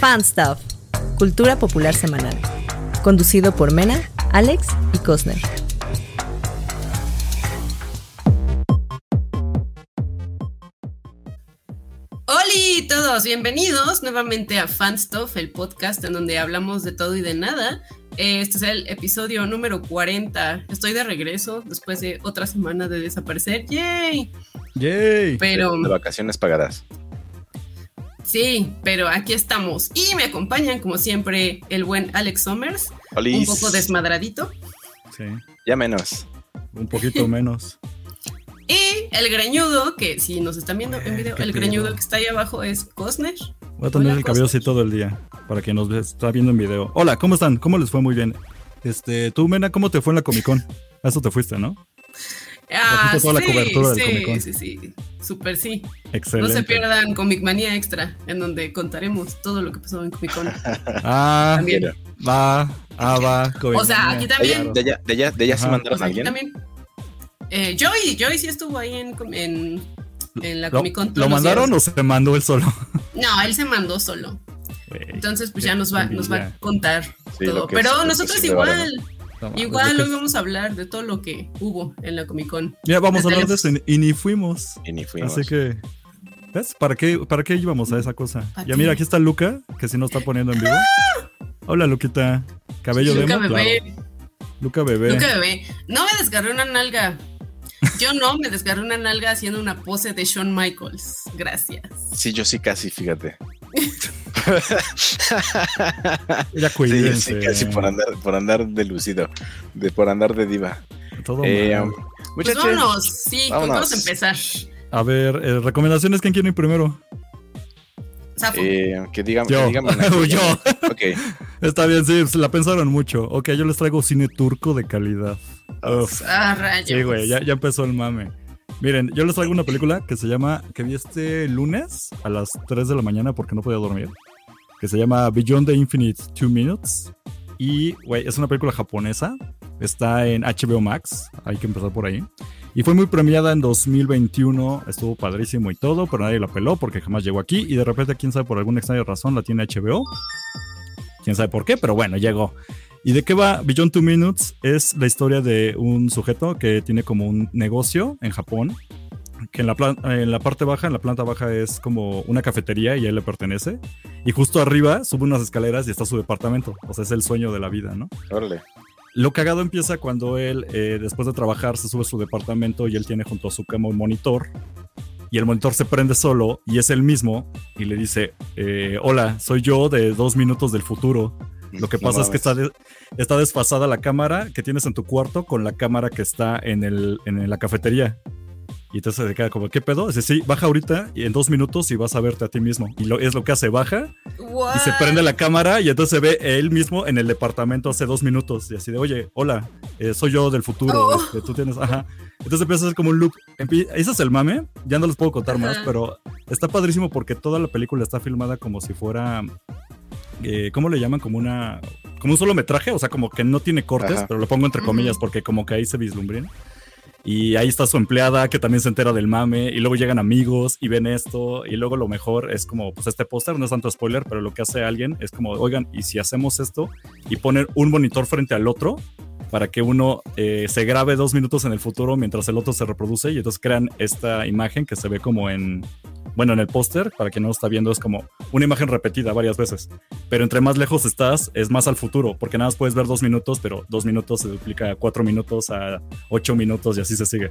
Fan Stuff, Cultura Popular Semanal. Conducido por Mena, Alex y Cosner. Hola todos, bienvenidos nuevamente a Fan Stuff, el podcast en donde hablamos de todo y de nada. Este es el episodio número 40. Estoy de regreso después de otra semana de desaparecer. ¡Yay! ¡Yay! Pero. De vacaciones pagadas. Sí, pero aquí estamos. Y me acompañan, como siempre, el buen Alex Somers. Un poco desmadradito. Sí. Ya menos. Un poquito menos. Y el greñudo, que si nos están viendo en video, ¿Qué el greñudo que está ahí abajo es Cosner. Voy a tener Hola, el cabello Cosner. así todo el día. Para quien nos está viendo en video. Hola, ¿cómo están? ¿Cómo les fue? Muy bien. Este, tú, Mena, ¿cómo te fue en la Comic Con? A eso te fuiste, ¿no? Ah, Trajiste toda la cobertura del sí, Comic Con. sí, sí. Súper sí. Excelente. No se pierdan Comic Manía Extra, en donde contaremos todo lo que pasó en Comic Con. Ah, También. Mira, va, ah, va. O sea, aquí también. de allá, de allá, de allá sí Ajá. mandaron O sea, a aquí alguien. también. Eh, Joey, Joey sí estuvo ahí en, en, en la ¿Lo, Comic Con. ¿lo mandaron días. o se mandó él solo? No, él se mandó solo. Entonces, pues ya nos va, nos va a contar Sí, todo. es- Pero nosotros vale, igual, no igual lo que hoy vamos a hablar de todo lo que hubo en la Comic Con. Ya vamos a hablar de eso y ni fuimos. Y ni fuimos. Así que, ¿ves? ¿Para qué, ¿Para qué íbamos a esa cosa? ¿Para Ya mira, aquí está Luca, que si no está poniendo en vivo. Hola, Luquita. Cabello de Luca bebé, claro. Luca bebé. Luca bebé. No me desgarré una nalga. Yo no me desgarré una nalga haciendo una pose de Shawn Michaels. Gracias. Sí, yo sí casi, fíjate. Ya Sí, yo cuídense. sí casi por andar, por andar de lucido, de, por andar de diva. Todo Eh, mal. Pues vámonos. Sí, vámonos. vamos a empezar. A ver, eh, recomendaciones, ¿quién quiere ir primero? Eh, que digan, Yo. que digan una- Yo. Ok. Está bien, sí, se la pensaron mucho. Ok, yo les traigo cine turco de calidad. Uf, ah, rayos. sí, güey, ya, ya empezó el mame. Miren, yo les traigo una película que se llama, que vi este lunes a las 3 de la mañana porque no podía dormir, que se llama Beyond the Infinite Two Minutes. Y, güey, es una película japonesa, está en HBO Max, hay que empezar por ahí. Y fue muy premiada en 2021, estuvo padrísimo y todo, pero nadie la peló porque jamás llegó aquí. Y de repente, quién sabe, por alguna extraña razón, la tiene HBO. Quién sabe por qué, pero bueno, llegó. ¿Y de qué va Beyond Two Minutes? Es la historia de un sujeto que tiene como un negocio en Japón, que en la, en la parte baja, en la planta baja es como una cafetería y a él le pertenece. Y justo arriba sube unas escaleras y está su departamento. O sea, es el sueño de la vida, ¿no? Órale. Lo cagado empieza cuando él, eh, después de trabajar, se sube a su departamento y él tiene junto a su cama un monitor. Y el monitor se prende solo y es el mismo. Y le dice: eh, Hola, soy yo de dos minutos del futuro. Lo que No pasa es que está, de- está desfasada la cámara que tienes en tu cuarto con la cámara que está en, el, en la cafetería. Y entonces se queda como, ¿qué pedo? Dice, sí, baja ahorita y en dos minutos y vas a verte a ti mismo. Y lo, es lo que hace, baja y se What? prende la cámara y entonces se ve él mismo en el departamento hace dos minutos y así de, oye, hola, eh, soy yo del futuro, Oh. este, tú tienes, ajá. Entonces empieza a ser como un loop. Ese es el mame, ya no les puedo contar más, Ajá. pero está padrísimo porque toda la película está filmada como si fuera, eh, ¿cómo le llaman? Como una, como un solo metraje, o sea, como que no tiene cortes, Ajá. pero lo pongo entre comillas porque como que ahí se vislumbren. Y ahí está su empleada que también se entera del mame. Y luego llegan amigos y ven esto. Y luego lo mejor es como, pues este póster no es tanto spoiler, pero lo que hace alguien es como, oigan, ¿y si hacemos esto? Y poner un monitor frente al otro para que uno eh, se grabe dos minutos en el futuro mientras el otro se reproduce. Y entonces crean esta imagen que se ve como en, bueno, en el póster, para quien no lo está viendo, es como una imagen repetida varias veces. Pero entre más lejos estás, es más al futuro, porque nada más puedes ver dos minutos, pero dos minutos se duplica a cuatro minutos, a ocho minutos y así se sigue.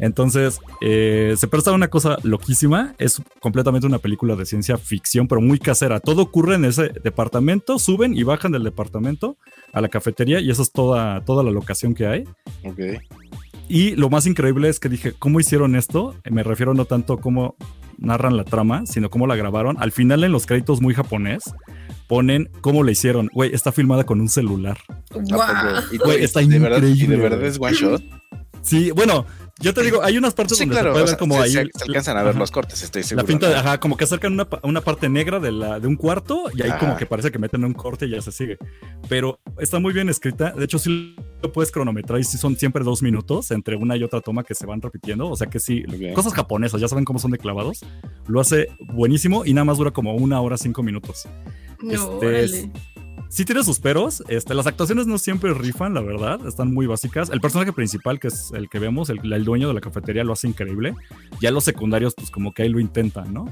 Entonces, eh, se presta una cosa loquísima. Es completamente una película de ciencia ficción, pero muy casera. Todo ocurre en ese departamento, suben y bajan del departamento a la cafetería y esa es toda, toda la locación que hay. Ok. Y lo más increíble es que dije, ¿cómo hicieron esto? Me refiero no tanto cómo narran la trama, sino cómo la grabaron. Al final en los créditos muy japonés ponen cómo la hicieron. Güey, está filmada con un celular. ¿A Guau. poco? ¿Y, Güey, y está de verdad, ¿Y de increíble, verdad es one shot? Sí, bueno, yo te digo, hay unas partes Sí, donde claro. se puede ver como se, ahí. se- se alcanzan a ver Ajá. los cortes, estoy seguro. La pinta, ¿no? ajá, como que acercan una, una parte negra de, la, de un cuarto y ahí Ajá. como que parece que meten un corte y ya se sigue. Pero está muy bien escrita. De hecho, sí lo puedes cronometrar y sí son siempre dos minutos entre una y otra toma que se van repitiendo. O sea que sí, cosas japonesas, ya saben cómo son de clavados. Lo hace buenísimo y nada más dura como una hora, cinco minutos. este, sí tiene sus peros. Este, las actuaciones no siempre rifan, la verdad. Están muy básicas. El personaje principal, que es el que vemos, el, el, dueño de la cafetería, lo hace increíble. Ya los secundarios, pues como que ahí lo intentan, ¿no?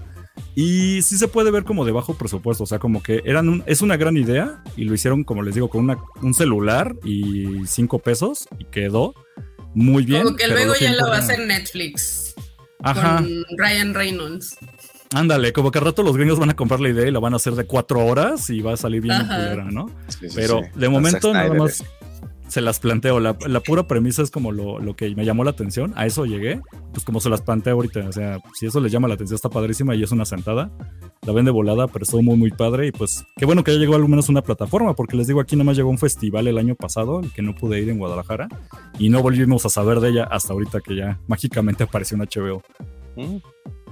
Y sí se puede ver como de bajo presupuesto. O sea, como que eran un, es una gran idea y lo hicieron, como les digo, con una, un celular y cinco pesos y quedó muy bien. Como que luego ya lo va a hacer Netflix. Ajá. Con Ryan Reynolds. Ándale, como que al rato los gringos van a comprar la idea y la van a hacer de cuatro horas y va a salir bien culera, ¿no? Pero de momento nada más se las planteo. La, pura premisa es como lo, que me llamó la atención. A eso llegué. Pues como se las planteo ahorita. O sea, si eso les llama la atención, está padrísima y es una sentada. La ven de volada, pero estuvo muy, muy padre. Y pues qué bueno que ya llegó al menos una plataforma, porque les digo, aquí nada más llegó un festival el año pasado, el que no pude ir en Guadalajara. Y no volvimos a saber de ella hasta ahorita que ya mágicamente apareció en HBO. Mm.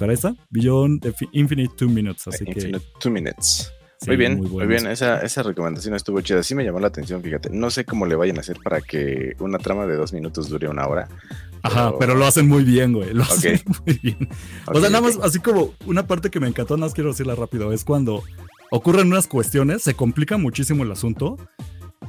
Ahí está, Beyond Infinite Two Minutes. Así Infinite Two Minutes. muy bien, muy, bien. Esa, esa, recomendación estuvo chida. Sí me llamó la atención, fíjate. No sé cómo le vayan a hacer para que una trama de dos minutos dure una hora. Ajá, pero, lo hacen muy bien, güey. Lo hacen muy bien. o sea, nada más, así como una parte que me encantó, nada más quiero decirla rápido, es cuando ocurren unas cuestiones, se complica muchísimo el asunto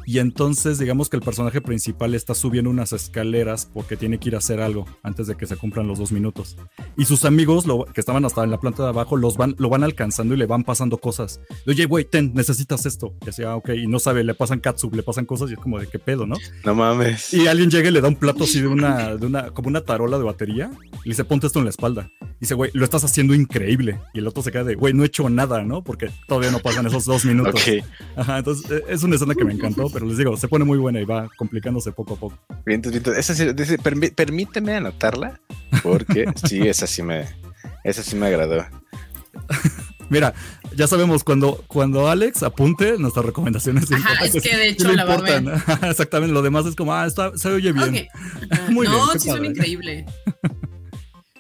y entonces digamos que el personaje principal está subiendo unas escaleras porque tiene que ir a hacer algo antes de que se cumplan los dos minutos. Y sus amigos lo, que estaban hasta en la planta de abajo los van, lo van alcanzando y le van pasando cosas. Oye, güey, ten, necesitas esto. Y decía, ah, ok, y no sabe, le pasan katsu, le pasan cosas y es como de qué pedo, ¿no? No mames. Y alguien llega y le da un plato así de una, de una, como una tarola de batería y le dice, ponte esto en la espalda. Y dice, güey, lo estás haciendo increíble. Y el otro se queda de, güey, no he hecho nada, ¿no? Porque todavía no pasan esos dos minutos. Ajá, entonces e, es una escena que me encantó pero les digo, se pone muy buena y va complicándose poco a poco. Bien, Esa permíteme anotarla, porque sí, esa sí me, esa sí me agradó. Mira, ya sabemos, cuando, cuando Alex apunte, nuestras recomendaciones. Ajá, es que de hecho la va a ver. Exactamente, lo demás es como, ah, está, se oye bien. Muy no, sí son increíble.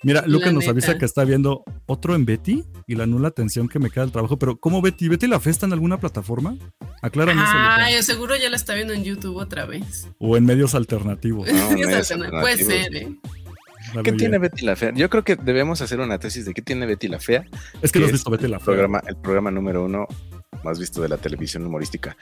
Mira, Lucas nos avisa que está viendo otro en Betty y la nula atención que me queda del trabajo. Pero, ¿cómo Betty? ¿Betty la festa en alguna plataforma? Aclárame ah, yo seguro ya la está viendo en YouTube otra vez. O en medios alternativos. Puede ser, ¿eh? ¿Qué tiene Betty la Fea? Yo creo que debemos hacer una tesis de qué tiene Betty la Fea. Es que, no has visto Betty la Fea. Programa, el programa número uno más visto de la televisión humorística.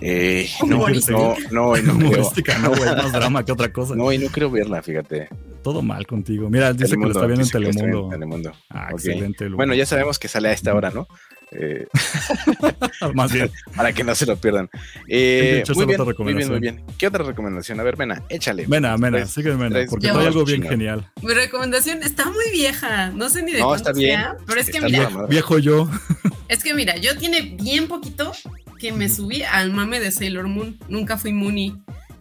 Eh, no, no, no, no, humorística, no, güey, más drama que otra cosa. No, y no quiero verla, fíjate todo mal contigo. Mira, dice que lo está viendo en Telemundo. Telemundo. Ah, excelente. Bueno, ya sabemos que sale a esta hora, ¿no? Eh, Más bien. Para que no se lo pierdan. Eh, muy, bien, muy, bien, muy bien, ¿Qué otra recomendación? A ver, Mena, échale. Mena, Mena, sigue Mena, porque hay algo bien genial. Mi recomendación está muy vieja. No sé ni de no, está bien. Sea, pero es que mira. Viejo yo. Es que mira, yo tiene bien poquito que me subí al mame de Sailor Moon. Nunca fui Mooney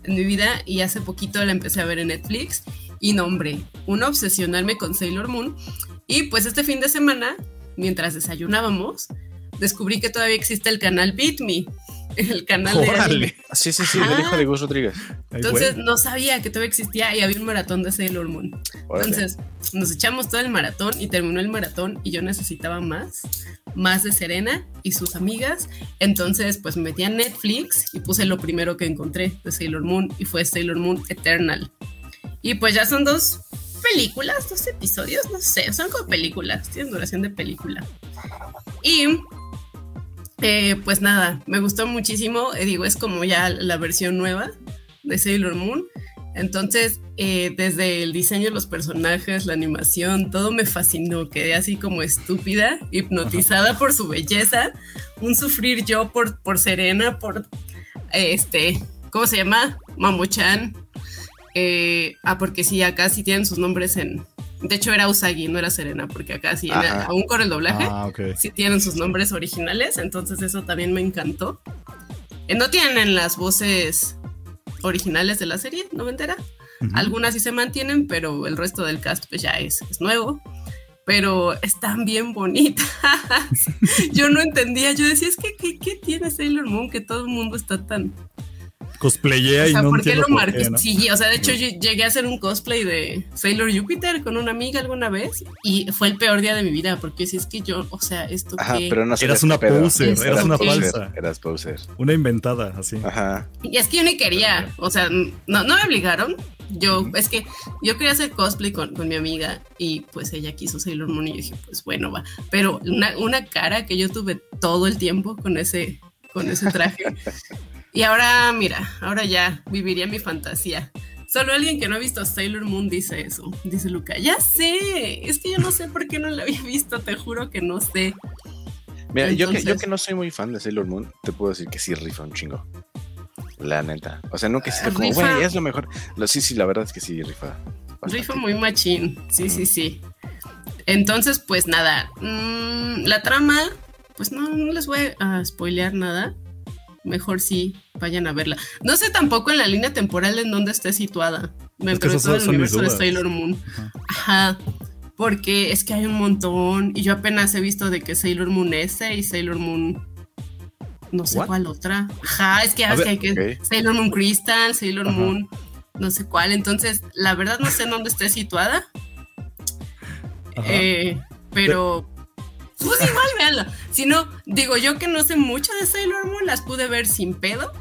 en mi vida y hace poquito la empecé a ver en Netflix y nombre, una obsesionarme con Sailor Moon. Y pues este fin de semana, mientras desayunábamos, descubrí que todavía existe el canal Beat Me, el canal de Sí, sí, sí, el hijo de Gus Rodríguez. Entonces no sabía que todavía existía y había un maratón de Sailor Moon. Entonces nos echamos todo el maratón y terminó el maratón y yo necesitaba más, más de Serena y sus amigas. Entonces pues me metí a Netflix y puse lo primero que encontré de Sailor Moon y fue Sailor Moon Eternal. Y pues ya son dos películas, dos episodios, no sé, son como películas, tienen duración de película. Y eh, pues nada, me gustó muchísimo, eh, digo, es como ya la versión nueva de Sailor Moon. Entonces, eh, desde el diseño de los personajes, la animación, todo me fascinó. Quedé así como estúpida, hipnotizada por su belleza. Un sufrir yo por, por Serena, por este, ¿cómo se llama? Mamuchan. Eh, ah, porque sí, acá sí tienen sus nombres en. De hecho, era Usagi, no era Serena, porque acá sí, aún con el doblaje, ah, sí tienen sus nombres originales, entonces eso también me encantó. Eh, no tienen las voces originales de la serie, ¿no me entera? Algunas sí se mantienen, pero el resto del cast pues ya es, es nuevo. Pero están bien bonitas. yo no entendía, yo decía, es que ¿qué, ¿qué tiene Sailor Moon que todo el mundo está tan cosplayé y no ¿por qué lo marqué? Sí, o sea, de hecho yo llegué a hacer un cosplay de Sailor Jupiter con una amiga alguna vez y fue el peor día de mi vida porque si es que yo, o sea, esto Ajá, pero no eras una poser, eras una falsa. Eras poser. Una inventada, así. Ajá. Y es que yo ni quería, o sea, no, no me obligaron. Yo, es que yo quería hacer cosplay con, con, mi amiga y pues ella quiso Sailor Moon y yo dije, pues bueno, va. Pero una, una cara que yo tuve todo el tiempo con ese, con ese traje. Y ahora, mira, ahora ya viviría mi fantasía. Solo alguien que no ha visto Sailor Moon dice eso. Dice Luca, ya sé. Es que yo no sé por qué no la había visto, te juro que no sé. Mira, yo, que, yo que no soy muy fan de Sailor Moon, te puedo decir que sí rifa un chingo. La neta. O sea, no que sea como, güey, es lo mejor. Lo, sí, sí, la verdad es que sí rifa. Rifa muy machín. Sí, sí, sí. Entonces, pues nada. Mm, la trama, pues no, no les voy a spoilear nada mejor sí vayan a verla. No sé tampoco en la línea temporal en dónde esté situada. Me pregunto el universo de Sailor Moon. Ajá. Porque es que hay un montón. Y yo apenas he visto de que Sailor Moon S y Sailor Moon. No sé cuál otra. Ajá, es que, hay que Sailor Moon Crystal, Sailor Moon, no sé cuál. Entonces, la verdad no sé en dónde esté situada. Eh, pero pues igual, véanlo. Si no, digo yo que no sé mucho de Sailor Moon, las pude ver sin pedo.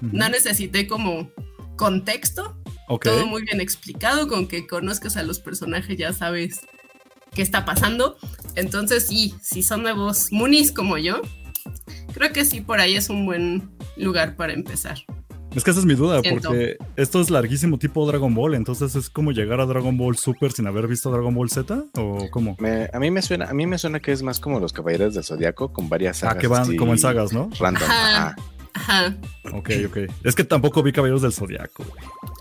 No necesité como contexto. Todo muy bien explicado, con que conozcas a los personajes ya sabes qué está pasando. Entonces sí, si son nuevos Moonies como yo, creo que sí, por ahí es un buen lugar para empezar. Es que esa es mi duda, porque esto es larguísimo tipo Dragon Ball, entonces es como llegar a Dragon Ball Super sin haber visto Dragon Ball Z o cómo? a mí me suena, a mí me suena que es más como los Caballeros del Zodiaco con varias sagas. Ah, que van como en sagas, ¿no? Random. Ajá. Ajá. Ok, ok. Es que tampoco vi Caballeros del Zodiaco.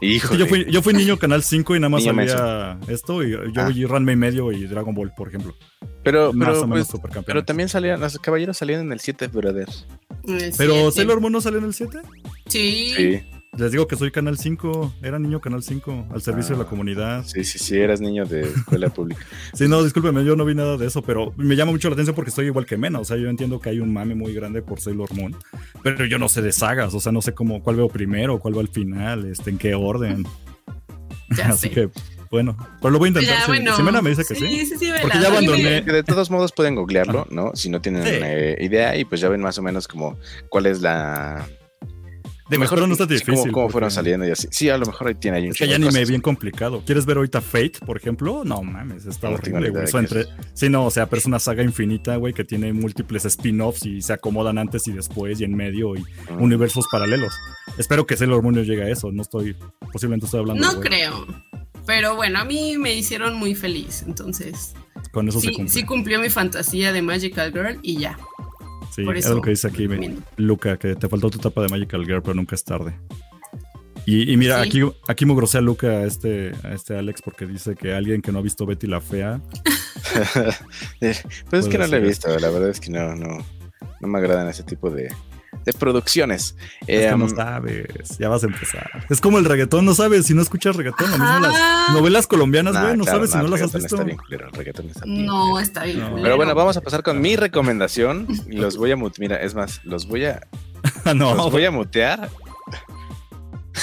Hijo. Yo fui, yo fui niño Canal 5 y nada más salía esto y yo ah. vi Ranma y medio y Dragon Ball, por ejemplo. Pero, pero, pues, pero también salían, los caballeros salían en el 7, brother. ¿Pero Sailor Moon no salió en el 7? Sí. Sí. Les digo que soy Canal 5, era niño Canal 5, al servicio de la ah, comunidad. Sí, sí, sí, eras niño de escuela pública. sí, no, discúlpeme, yo no vi nada de eso, pero me llama mucho la atención porque estoy igual que Mena, o sea, yo entiendo que hay un mame muy grande por Sailor Moon, pero yo no sé de sagas, o sea, no sé cómo, cuál veo primero, cuál va al final, este, en qué orden. Así que, bueno, pero lo voy a intentar. si, Mena me dice que sí. Sí, sí, Porque ya abandoné. De todos modos pueden googlearlo, ¿no? Si no tienen eh, idea y pues ya ven más o menos como cuál es la de mejor no está difícil. Cómo, fueron saliendo y así. Sí, a lo mejor ahí tiene ahí un Es que ya anime bien complicado. ¿Quieres ver ahorita Fate, por ejemplo? No mames, está horrible, güey. entre... Sí, no, o sea, pero es una saga infinita, güey, que tiene múltiples spin-offs y se acomodan antes y después y en medio y universos paralelos. Espero que Sailor Moon llegue a eso. No estoy, posiblemente estoy hablando. No creo. Pero bueno, a mí me hicieron muy feliz, entonces. Con eso sí, se cumple. Sí cumplió mi fantasía de Magical Girl y ya. Sí, es lo que dice aquí Luca, que te faltó tu etapa de Magical Girl, pero nunca es tarde. Y, mira, aquí, aquí me grosea Luca a este, a este Alex porque dice que alguien que no ha visto Betty la Fea. pues es que no la he visto, la verdad es que no, no, no me agradan ese tipo de, de producciones. Es que no em, sabes, ya vas a empezar. Es como el reggaetón, no sabes si no escuchas reggaetón. Lo mismo las novelas colombianas, güey, no sabes si no las has visto. Está bien el reggaetón está bien No, está bien Pero bueno, vamos a pasar con mi recomendación. Y los voy a mutear. Mira, es más, los voy a. no. Los voy a mutear.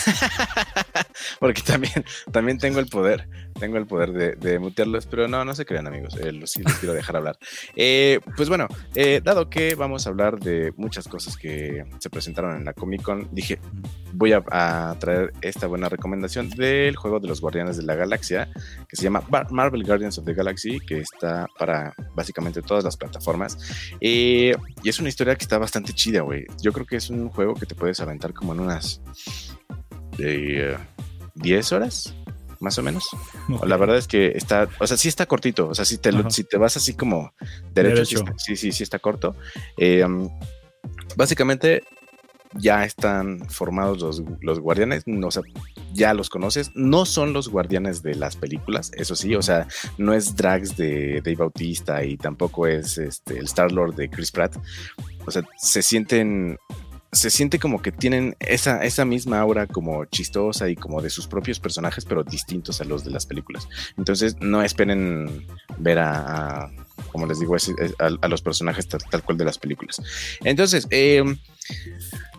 Porque también, también tengo el poder tengo el poder de, mutearlos, pero no, no se crean amigos, eh, sí les quiero dejar hablar. Eh, pues bueno, eh, dado que vamos a hablar de muchas cosas que se presentaron en la Comic Con, dije, voy a, traer esta buena recomendación del juego de los Guardianes de la Galaxia, que se llama Marvel Guardians of the Galaxy, que está para básicamente todas las plataformas. y es una historia que está bastante chida, güey. Yo creo que es un juego que te puedes aventar como en unas... De, 10 horas, más o menos. La verdad es que está, o sea, sí está cortito, o sea, si te, si te vas así como derecho, Sí, sí, sí, está corto. Eh, básicamente ya están formados los, los guardianes, o sea, ya los conoces, no son los guardianes de las películas, eso sí, o sea, no es Drax de Dave Bautista y tampoco es este, el Star-Lord de Chris Pratt, o sea, se sienten se siente como que tienen esa, esa misma aura como chistosa y como de sus propios personajes, pero distintos a los de las películas. Entonces no esperen ver a, como les digo, a, los personajes tal, cual de las películas. Entonces, eh,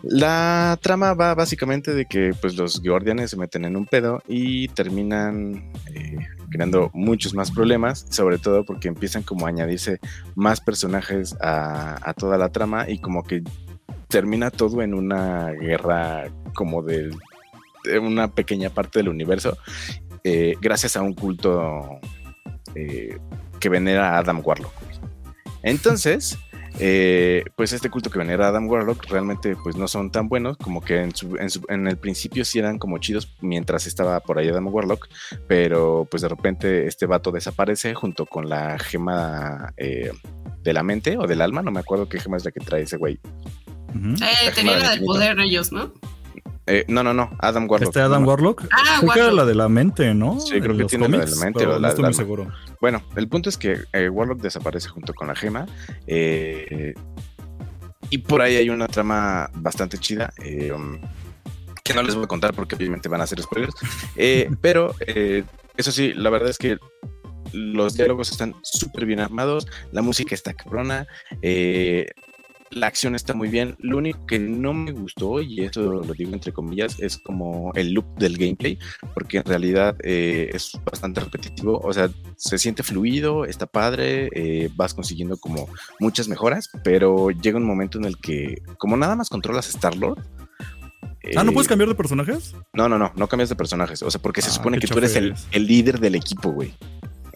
La trama va básicamente de que pues los guardianes se meten en un pedo y terminan eh, creando muchos más problemas, sobre todo porque empiezan como a añadirse más personajes a, a toda la trama y como que termina todo en una guerra como de, una pequeña parte del universo, eh, gracias a un culto eh, que venera a Adam Warlock. Entonces, eh, pues este culto que venera a Adam Warlock realmente pues no son tan buenos, como que en, su, en, su, en, el principio sí eran como chidos mientras estaba por ahí Adam Warlock, pero pues de repente este vato desaparece junto con la gema eh, de la mente o del alma, no me acuerdo qué gema es la que trae ese güey. Uh -huh. eh, tenía la del poder ellos, ¿no? Eh, no, no, no, Adam Warlock. ¿Este Adam no, Warlock? Ah, creo que era la de la mente, ¿no? Sí, creo que tiene la de la mente o la no estoy muy seguro. Bueno, el punto es que eh, Warlock desaparece junto con la gema. Eh, y por ahí hay una trama bastante chida. Eh, um, que no les voy a contar porque obviamente van a ser spoilers. Eh, pero eso sí, la verdad es que los diálogos están súper bien armados. La música está cabrona. Eh, la acción está muy bien. Lo único que no me gustó, y eso lo digo entre comillas, es como el loop del gameplay, porque en realidad eh, es bastante repetitivo. O sea, se siente fluido, está padre, eh, vas consiguiendo como muchas mejoras, pero llega un momento en el que, como nada más controlas Star-Lord. Eh, ah, ¿no puedes cambiar de personajes? No, no, no, no cambias de personajes. O sea, porque ah, se supone que tú eres el, el líder del equipo, güey.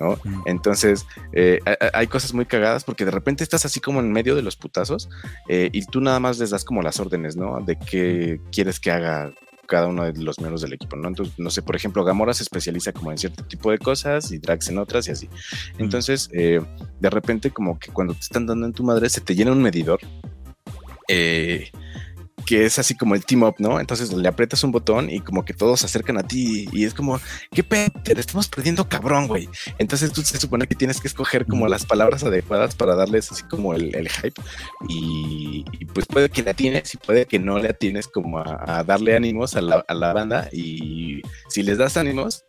¿No? Entonces, eh, hay cosas muy cagadas porque de repente estás así como en medio de los putazos eh, y tú nada más les das como las órdenes, ¿no? De qué quieres que haga cada uno de los miembros del equipo, ¿no? Entonces, no sé, por ejemplo, Gamora se especializa como en cierto tipo de cosas y Drax en otras y así. Entonces, eh, de repente como que cuando te están dando en tu madre se te llena un medidor. Eh, que es así como el team up, ¿no? Entonces le aprietas un botón y como que todos se acercan a ti y es como, ¿qué pedo? Te estamos perdiendo cabrón, güey. Entonces tú se supone que tienes que escoger como las palabras adecuadas para darles así como el, el hype y, y, pues puede que la tienes y puede que no la tienes como a, a darle ánimos a la, a la banda y si les das ánimos,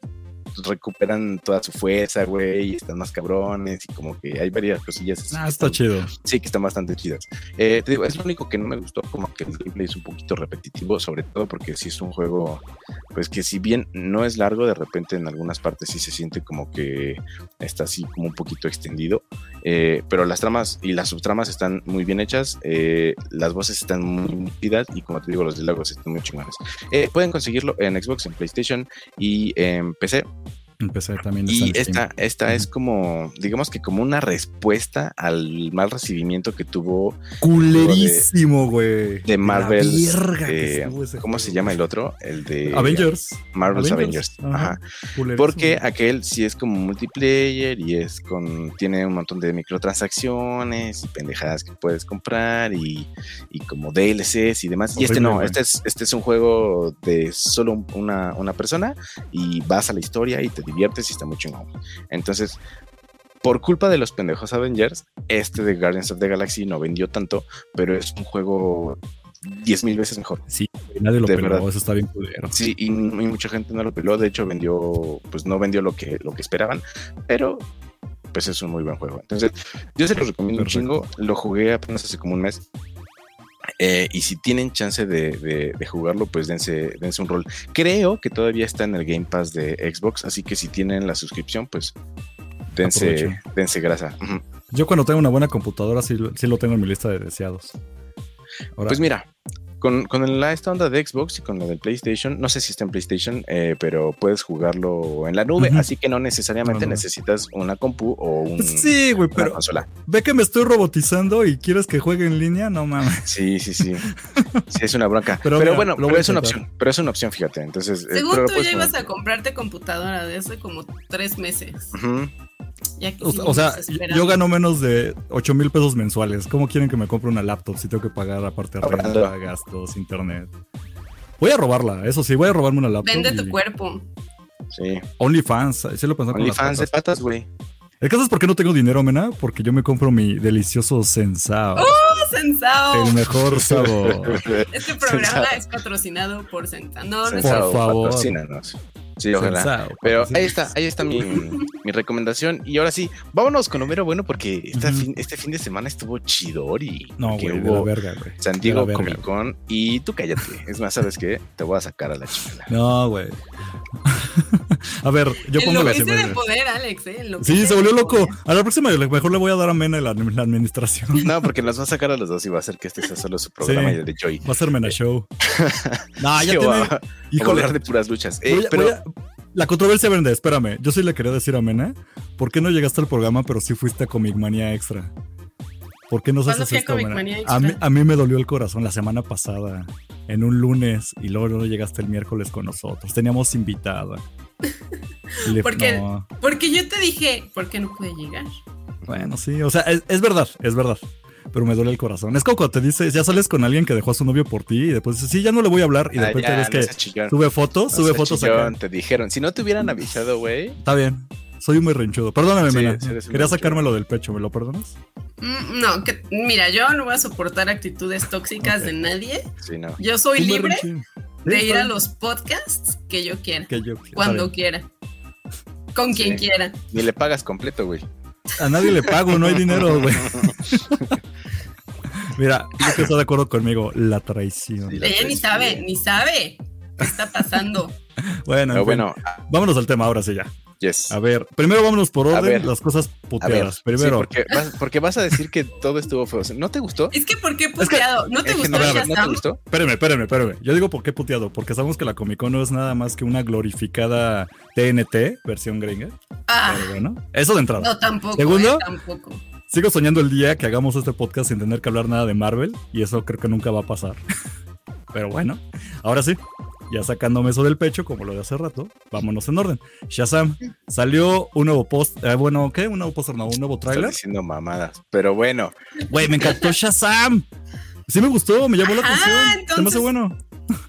recuperan toda su fuerza, güey, y están más cabrones y como que hay varias cosillas. Ah, está chido. Sí, que están bastante chidas. Eh, te digo, es lo único que no me gustó, como que el gameplay es un poquito repetitivo, sobre todo porque sí es un juego, pues que si bien no es largo, de repente en algunas partes sí se siente como que está así como un poquito extendido, eh, pero las tramas y las subtramas están muy bien hechas, eh, las voces están muy chidas y como te digo, los diálogos están muy chingones. Eh, pueden conseguirlo en Xbox, en PlayStation y en PC. Empecé también. Y esta, esta uh -huh. es como, digamos que como una respuesta al mal recibimiento que tuvo. Culerísimo, güey. De, de, Marvel. Eh, ¿Cómo se llama el otro? El de Avengers. Marvel's Avengers. Avengers. Ajá. Ajá. Porque aquel sí es como multiplayer y es con. Tiene un montón de microtransacciones y pendejadas que puedes comprar y, y como DLCs y demás. Horrible, y este no, este es, este es un juego de solo una, una persona y vas a la historia y te diviertes y está muy chingón. Entonces, por culpa de los pendejos Avengers, este de Guardians of the Galaxy no vendió tanto, pero es un juego 10 mil veces mejor. Sí, nadie lo de peló, verdad. eso está bien culero. Sí, y, y, mucha gente no lo peló, de hecho vendió, pues no vendió lo que, lo que esperaban, pero pues es un muy buen juego. Entonces, yo se lo recomiendo Perfecto. un chingo, lo jugué apenas hace como un mes, eh, y si tienen chance de, de, de, jugarlo, pues dense, dense un rol. Creo que todavía está en el Game Pass de Xbox, así que si tienen la suscripción, pues dense, dense grasa. Uh -huh. Yo cuando tengo una buena computadora sí, sí, lo tengo en mi lista de deseados. Ahora, pues mira, con, con la, esta onda de Xbox y con la del PlayStation, no sé si está en PlayStation, eh, pero puedes jugarlo en la nube, uh -huh. así que no necesariamente no, no. necesitas una compu o un, sí, güey, pero consola. Ve que me estoy robotizando y quieres que juegue en línea, no mames. Sí, sí, sí. sí, es una bronca. Pero, pero mira, bueno, pero es una opción. Pero es una opción, fíjate. Entonces, eh, Según tú ya ibas a comprarte computadora de hace como tres meses. Uh -huh. O, o, sea, yo gano menos de 8 mil pesos mensuales. ¿Cómo quieren que me compre una laptop si tengo que pagar aparte de renta, gastos, internet? Voy a robarla, eso sí, voy a robarme una laptop. Vende y... tu cuerpo. Sí. OnlyFans, sí lo pensé OnlyFans de patas, güey. El caso es por qué no tengo dinero, Mena, porque yo me compro mi delicioso Sensao. ¡Oh, Sensao! El mejor sabor. este programa Sensao. es patrocinado por Sensao. No, no Por favor. Patrocínanos. Sí, ojalá. Pero ahí está, ahí está mi, mi recomendación. Y ahora sí, vámonos con lo mero bueno porque esta Ujú. fin- este fin de semana estuvo chidori. No, que güey, de la hubo verga, güey. San Diego Comic Con y tú cállate. Es más, ¿sabes qué? Te voy a sacar a la chingada. No, güey. a ver, yo pongo la de semana. poder, Alex, ¿eh? Sí, se volvió loco. poder. A la próxima mejor le voy a dar a Mena la, la administración. No, porque nos va a sacar a los dos y va a hacer que este sea solo su programa Sí. y el de Joy. Va a ser Mena Show. No, ya tiene. va- a hablar de puras luchas. Eh, voy a- pero voy a- la controversia vende, espérame. Yo sí le quería decir a Mena, ¿por qué no llegaste al programa pero sí fuiste a Comic Manía Extra? ¿Por qué no ¿Cuándo haces esto, A mí, Extra? a mí me dolió el corazón la semana pasada, en un lunes, y luego no llegaste el miércoles con nosotros. Teníamos invitada. Le- Porque- no. Porque yo te dije, ¿por qué no pude llegar? Bueno, sí, o sea, es, es verdad, es verdad. Pero me duele el corazón. Es como cuando te dices, ya sales con alguien que dejó a su novio por ti y después dices, sí, ya no le voy a hablar. Y de Ah, repente ves no que sube fotos, No sube fotos chillón, acá. Te dijeron, si no te hubieran avisado, güey. Está bien. Soy muy renchudo. Perdóname, Sí, Mena. Quería sacármelo del pecho, ¿me lo perdonas? Mm, No, que, mira, yo no voy a soportar actitudes tóxicas de nadie. Sí, no. Yo soy libre de ir a los podcasts que yo quiera, Que yo- está cuando quiera, con quien quiera. Ni le pagas completo, güey. A nadie le pago, no hay dinero, güey. Mira, yo que está de acuerdo conmigo, la traición. Sí, la Ella ni traición. sabe, ni sabe qué está pasando. Bueno, en Pero fin, bueno, vámonos al tema ahora sí ya. Yes. A ver, primero vámonos por orden, ver. las cosas puteadas. sí, Primero, porque, vas, porque vas a decir que todo estuvo feo. ¿No te gustó? Es que, ¿por qué que- puteado? ¿No te gustó general, ¿No te Shazam? gustó? espérame, espérame, espérame. Yo digo por qué puteado, porque sabemos que la Comic Con no es nada más que una glorificada TNT, versión gringa. Ah, Pero bueno, eso de entrada. no, tampoco. ¿Segundo? eh, tampoco. Sigo soñando el día que hagamos este podcast sin tener que hablar nada de Marvel y eso creo que nunca va a pasar. Pero bueno, ahora sí, ya sacándome eso del pecho como lo de hace rato, vámonos en orden. Shazam, salió un nuevo post, eh, bueno, ¿qué? Un nuevo póster, no, un nuevo Estás tráiler. diciendo mamadas. Pero bueno, Güey, me encantó Shazam. Sí me gustó, me llamó la atención. Se me hace entonces- bueno.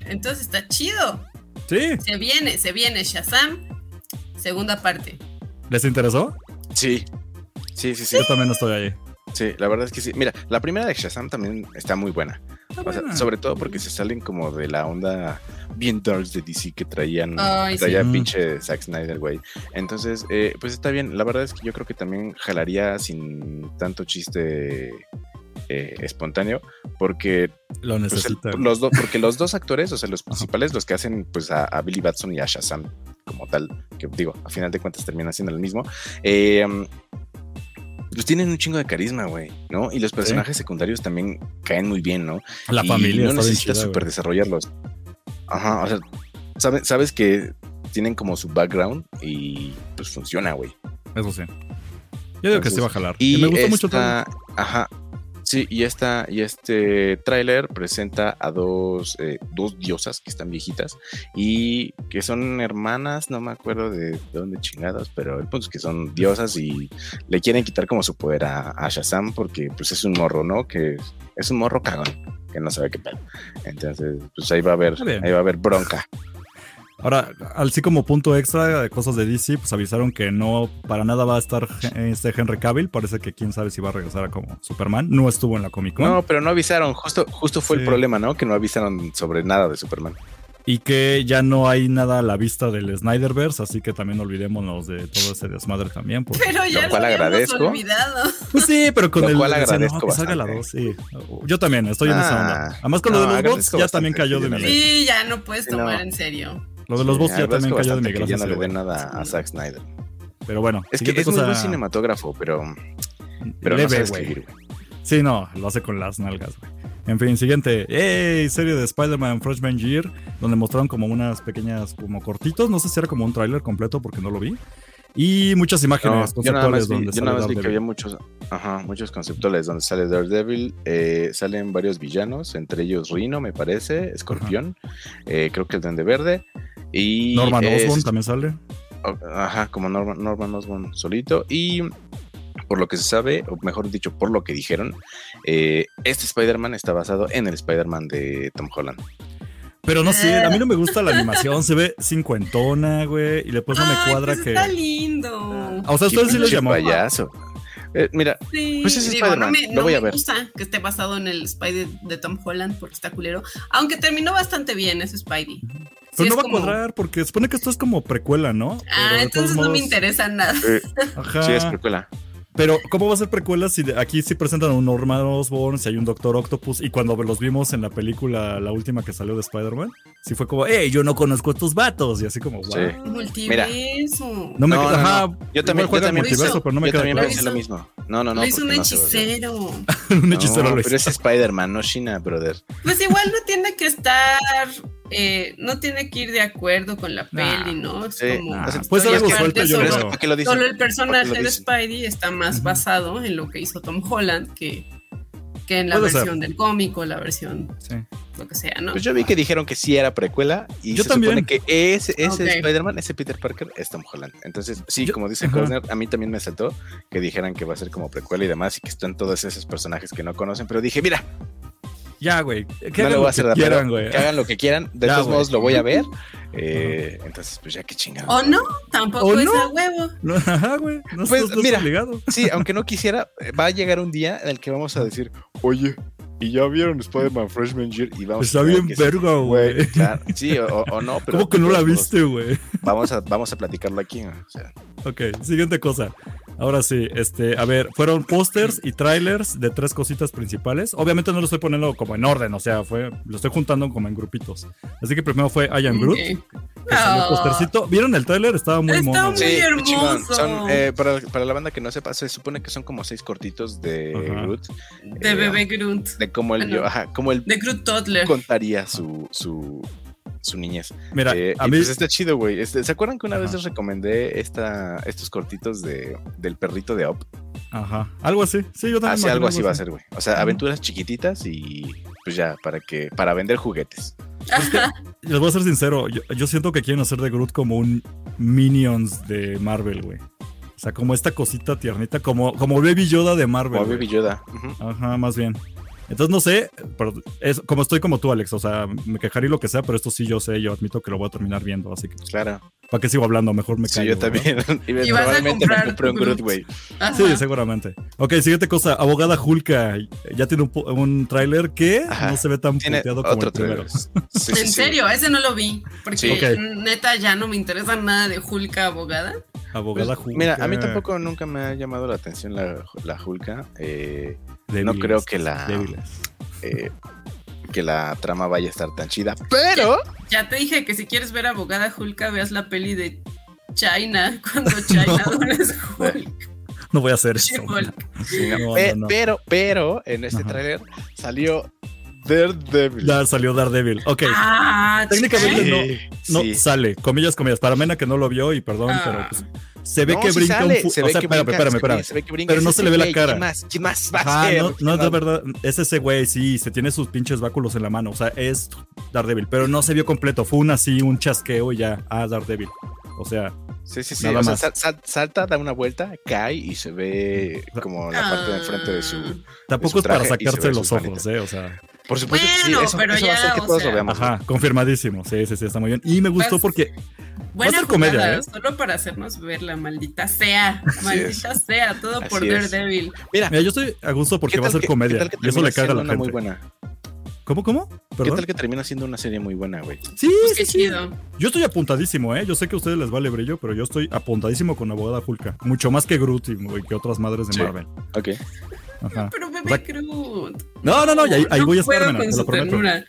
Entonces está chido. Sí, Se viene, se viene Shazam, segunda parte. ¿les interesó? sí. Sí, sí, sí. Yo también estoy ahí. Sí, la verdad es que sí. Mira, la primera de Shazam también está muy buena. O sea, sobre todo porque se salen como de la onda bien darks de DC que traían, Ay, traía pinche Zack Snyder, güey. Entonces, eh, pues está bien. La verdad es que yo creo que también jalaría sin tanto chiste eh, espontáneo, porque Lo pues, necesita. los dos, porque los dos actores, o sea, los principales, los que hacen pues a, a Billy Batson y a Shazam como tal, que digo, a final de cuentas termina siendo el mismo. Eh, pues tienen un chingo de carisma, güey, ¿no? Y los personajes secundarios también caen muy bien, ¿no? La Y familia no necesitas güey. desarrollarlos. Ajá, o sea, sabe- sabes que tienen como su background y pues funciona, güey. Eso sí. Yo digo que sí va a jalar. Y, me gustó mucho todo. esta, ajá, sí, y esta, y este tráiler presenta a dos, eh, dos diosas que están viejitas y que son hermanas, no me acuerdo de dónde chingados, pero el punto es que son diosas y le quieren quitar como su poder a, a Shazam porque pues es un morro, ¿no? Que es un morro cagón, que no sabe qué pedo. Entonces, pues ahí va a haber, ahí va a haber bronca. Ahora, así como punto extra de cosas de DC, pues avisaron que no para nada va a estar este Henry Cavill. Parece que quién sabe si va a regresar a como Superman. No estuvo en la Comic Con. No, pero no avisaron, justo, justo fue Sí. el problema, ¿no? Que no avisaron sobre nada de Superman. Y que ya no hay nada a la vista del Snyderverse, así que también olvidémonos de todo ese desmadre también. porque- Pero ya Lo cual lo agradezco. olvidado. Pues sí, pero con Lo el cual agradezco no, que salga la bastante. 2, sí. Yo también estoy en esa Ah, onda. Además con lo de los bots ya también cayó de mi. Sí, ya no puedes tomar no. en serio. Lo de los bots ya también cayó de mi gracia. ya no le den nada a Zack Snyder. Pero bueno, Es que es muy cosa buen cinematógrafo, pero, pero no leve, escribir, güey. Sí, no, lo hace con las nalgas, güey. En fin, siguiente. ¡Ey! Serie de Spider-Man Freshman Year, donde mostraron como unas pequeñas, como cortitos. No sé si era como un tráiler completo porque no lo vi. Y muchas No, imágenes yo nada más vi, donde yo sale nada más vi que había muchos, ajá, muchos conceptuales donde sale Daredevil, eh, salen varios villanos, entre ellos Rhino, me parece, Escorpión, eh, creo que el Duende Verde y Norman Osborn también sale. Ajá, como Norman, Norman Osborn solito. Y por lo que se sabe, o mejor dicho, por lo que dijeron, eh, este Spider-Man está basado en el Spider-Man de Tom Holland. Pero no sé, a mí no me gusta la animación. Se ve cincuentona, güey. Y después no me cuadra pues que. Está lindo. Ah, O sea, Qué ustedes sí les pinche llamó. payaso. Eh, mira, Sí, Pues es digo, no me, no voy a me ver. gusta que esté basado en el Spidey de Tom Holland porque está culero. Aunque terminó bastante bien ese Spidey. Pero Sí, no va como- a cuadrar porque supone que esto es como precuela, ¿no? Pero Ah, entonces no me interesa nada. Eh, Ajá. sí, es precuela. Pero, ¿cómo va a ser precuela si de- aquí sí presentan a un Norman Osborn, si hay un Doctor Octopus? Y cuando los vimos en la película, la última que salió de Spider-Man, sí fue como, hey, yo no conozco a estos vatos. Y así como, wow. Sí. Multiverso. No me No, queda. no, ajá, no. Yo también- yo también- multiverso, hizo- pero no me Yo queda también claro. pensé lo mismo. No, no, no. lo hizo un hechicero. un hechicero No, lo pero es Spider-Man, no China, brother. Pues igual no tiene que estar, eh, no tiene que ir de acuerdo con la Nah. peli, ¿no? Es Sí, como, nah, y algo suelto, yo solo, creo. Pero ¿para qué lo dicen? solo el ¿Para qué personaje de? Spidey está más Ujú. basado en lo que hizo Tom Holland que, que en la Puede ser. versión del cómic o la versión, Sí. lo que sea, ¿no? Pues yo vi que dijeron que sí era precuela y Yo se también. supone que ese, ese Ok. Spider-Man, ese Peter Parker es Tom Holland. Entonces, sí, Yo- como dice Ajá. Cosner, a mí también me saltó que dijeran que va a ser como precuela y demás y que están todos esos personajes que no conocen, pero dije, mira, Ya, güey. Que no hagan lo voy a hacer que de quieran, güey. que hagan lo que quieran, de Ya, todos güey. modos lo voy a ver. eh, entonces, pues ya qué chingado. O no, tampoco ¿O es no? a huevo. No, ajá, güey. No Pues, estás mira. obligado. Sí, aunque no quisiera, va a llegar un día en el que vamos a decir, oye, ¿y ya vieron Spider-Man Freshman Year? Y vamos Está a bien sí, verga, güey. claro, sí, o, o no, pero ¿Cómo que no la modos, viste, güey? Vamos a, vamos a platicarlo aquí. O sea, Ok, siguiente cosa. Ahora sí, este, a ver, fueron pósters y trailers de tres cositas principales. Obviamente no lo estoy poniendo como en orden, o sea, fue, lo estoy juntando como en grupitos. Así que primero fue I Am Groot, Ok. que salió postercito. ¿Vieron el trailer? Estaba muy Está mono. muy. Sí, hermoso. Son, eh, para, para la banda que no sepa, se supone que son como seis cortitos de Ajá. Groot. De eh, bebé Groot. De cómo él, yo- ajá, cómo él De Groot Toddler. contaría su, su, su niñez. Mira, Eh, a mí, pues está chido, güey. Este, ¿Se acuerdan que una vez les recomendé esta, estos cortitos de, del perrito de Op? ajá, algo así. Sí, yo también. Así imagino algo así va a ser, güey. O sea, aventuras chiquititas y pues ya, para que, para vender juguetes. Ajá. Les voy a ser sincero, yo, yo siento que quieren hacer de Groot como un Minions de Marvel, güey. O sea, como esta cosita tiernita, como, como Baby Yoda de Marvel. Como. Baby Yoda. Ajá, más bien. Entonces no sé, pero es como estoy como tú, Alex. O sea, me quejaré lo que sea, pero esto sí yo sé, yo admito que lo voy a terminar viendo. Así que, Claro. ¿para qué sigo hablando? Mejor me Sí, callo. yo ¿no? también. y Y vas a me comprar compré un Groot, güey. Sí, seguramente. Ok, siguiente cosa. Abogada Hulka. Ya tiene un, po- un tráiler que Ajá. no se ve tan Tiene puteado como el primero. Sí, sí, En sí. serio, ese no lo vi. Porque Sí. Neta ya no me interesa nada de Hulk abogada. Abogada Pues, Hulka. Mira, a mí tampoco nunca me ha llamado la atención la, la Hulka. Eh, no creo que la- eh, que la trama vaya a estar tan chida. Pero. Ya te dije que si quieres ver abogada Hulk, veas la peli de China, cuando China No. es Hulk. No voy a hacer eso. She-Hulk. sí, no. No, Pe- no, no. Pero, pero, en este Ajá. tráiler salió Daredevil. Ya salió Daredevil. Ok. Ah, Técnicamente no, no sí. sale, comillas, comillas. Para Mena que no lo vio y perdón, Ah. pero pues, se ve No, que brinca sale, un se O sea, que espérame, brinca, espérame, espérame. se ve que brinca, Pero no se le ve la cara. ¿Quién más? ¿Quién más va a Ajá, ser? no, no ¿Quién es de verdad. Es ese güey, sí, se tiene sus pinches báculos en la mano. O sea, es Daredevil, pero no se vio completo. Fue un así, un chasqueo y ya. Ah, Daredevil. O sea, Sí, sí, sí. Nada o sea, más. sal- sal- salta, da una vuelta, cae y se ve como la parte de enfrente de su. Tampoco es traje para sacarse los ojos, manitas. eh. O sea, Por supuesto que sí, Bueno, eso, pero eso va a ya, hacer que todos sea, lo veamos. ajá, confirmadísimo. Sí, sí, sí, está muy bien. Y me gustó Pues, porque Buena ser comedia, jugada, ¿eh? solo para hacernos ver la maldita sea. Así Maldita sea, todo por Así es. Daredevil. Mira, Mira, yo estoy a gusto porque ¿qué va a ser que- comedia. qué y eso le caga a la gente. muy buena? ¿Cómo, cómo? ¿Qué ¿Perdón? tal que termina siendo una serie muy buena, güey? Sí, Pues sí, qué sí. chido. Yo estoy apuntadísimo, ¿eh? Yo sé que a ustedes les vale brillo, pero yo estoy apuntadísimo con Abogada Hulka. Mucho más que Groot y que otras madres de Sí. Marvel. Ok. Ajá. Pero O bebé sea, Groot. No, no, no, y ahí, ahí No voy a estar, puedo mena, con te su lo prometo. ternura.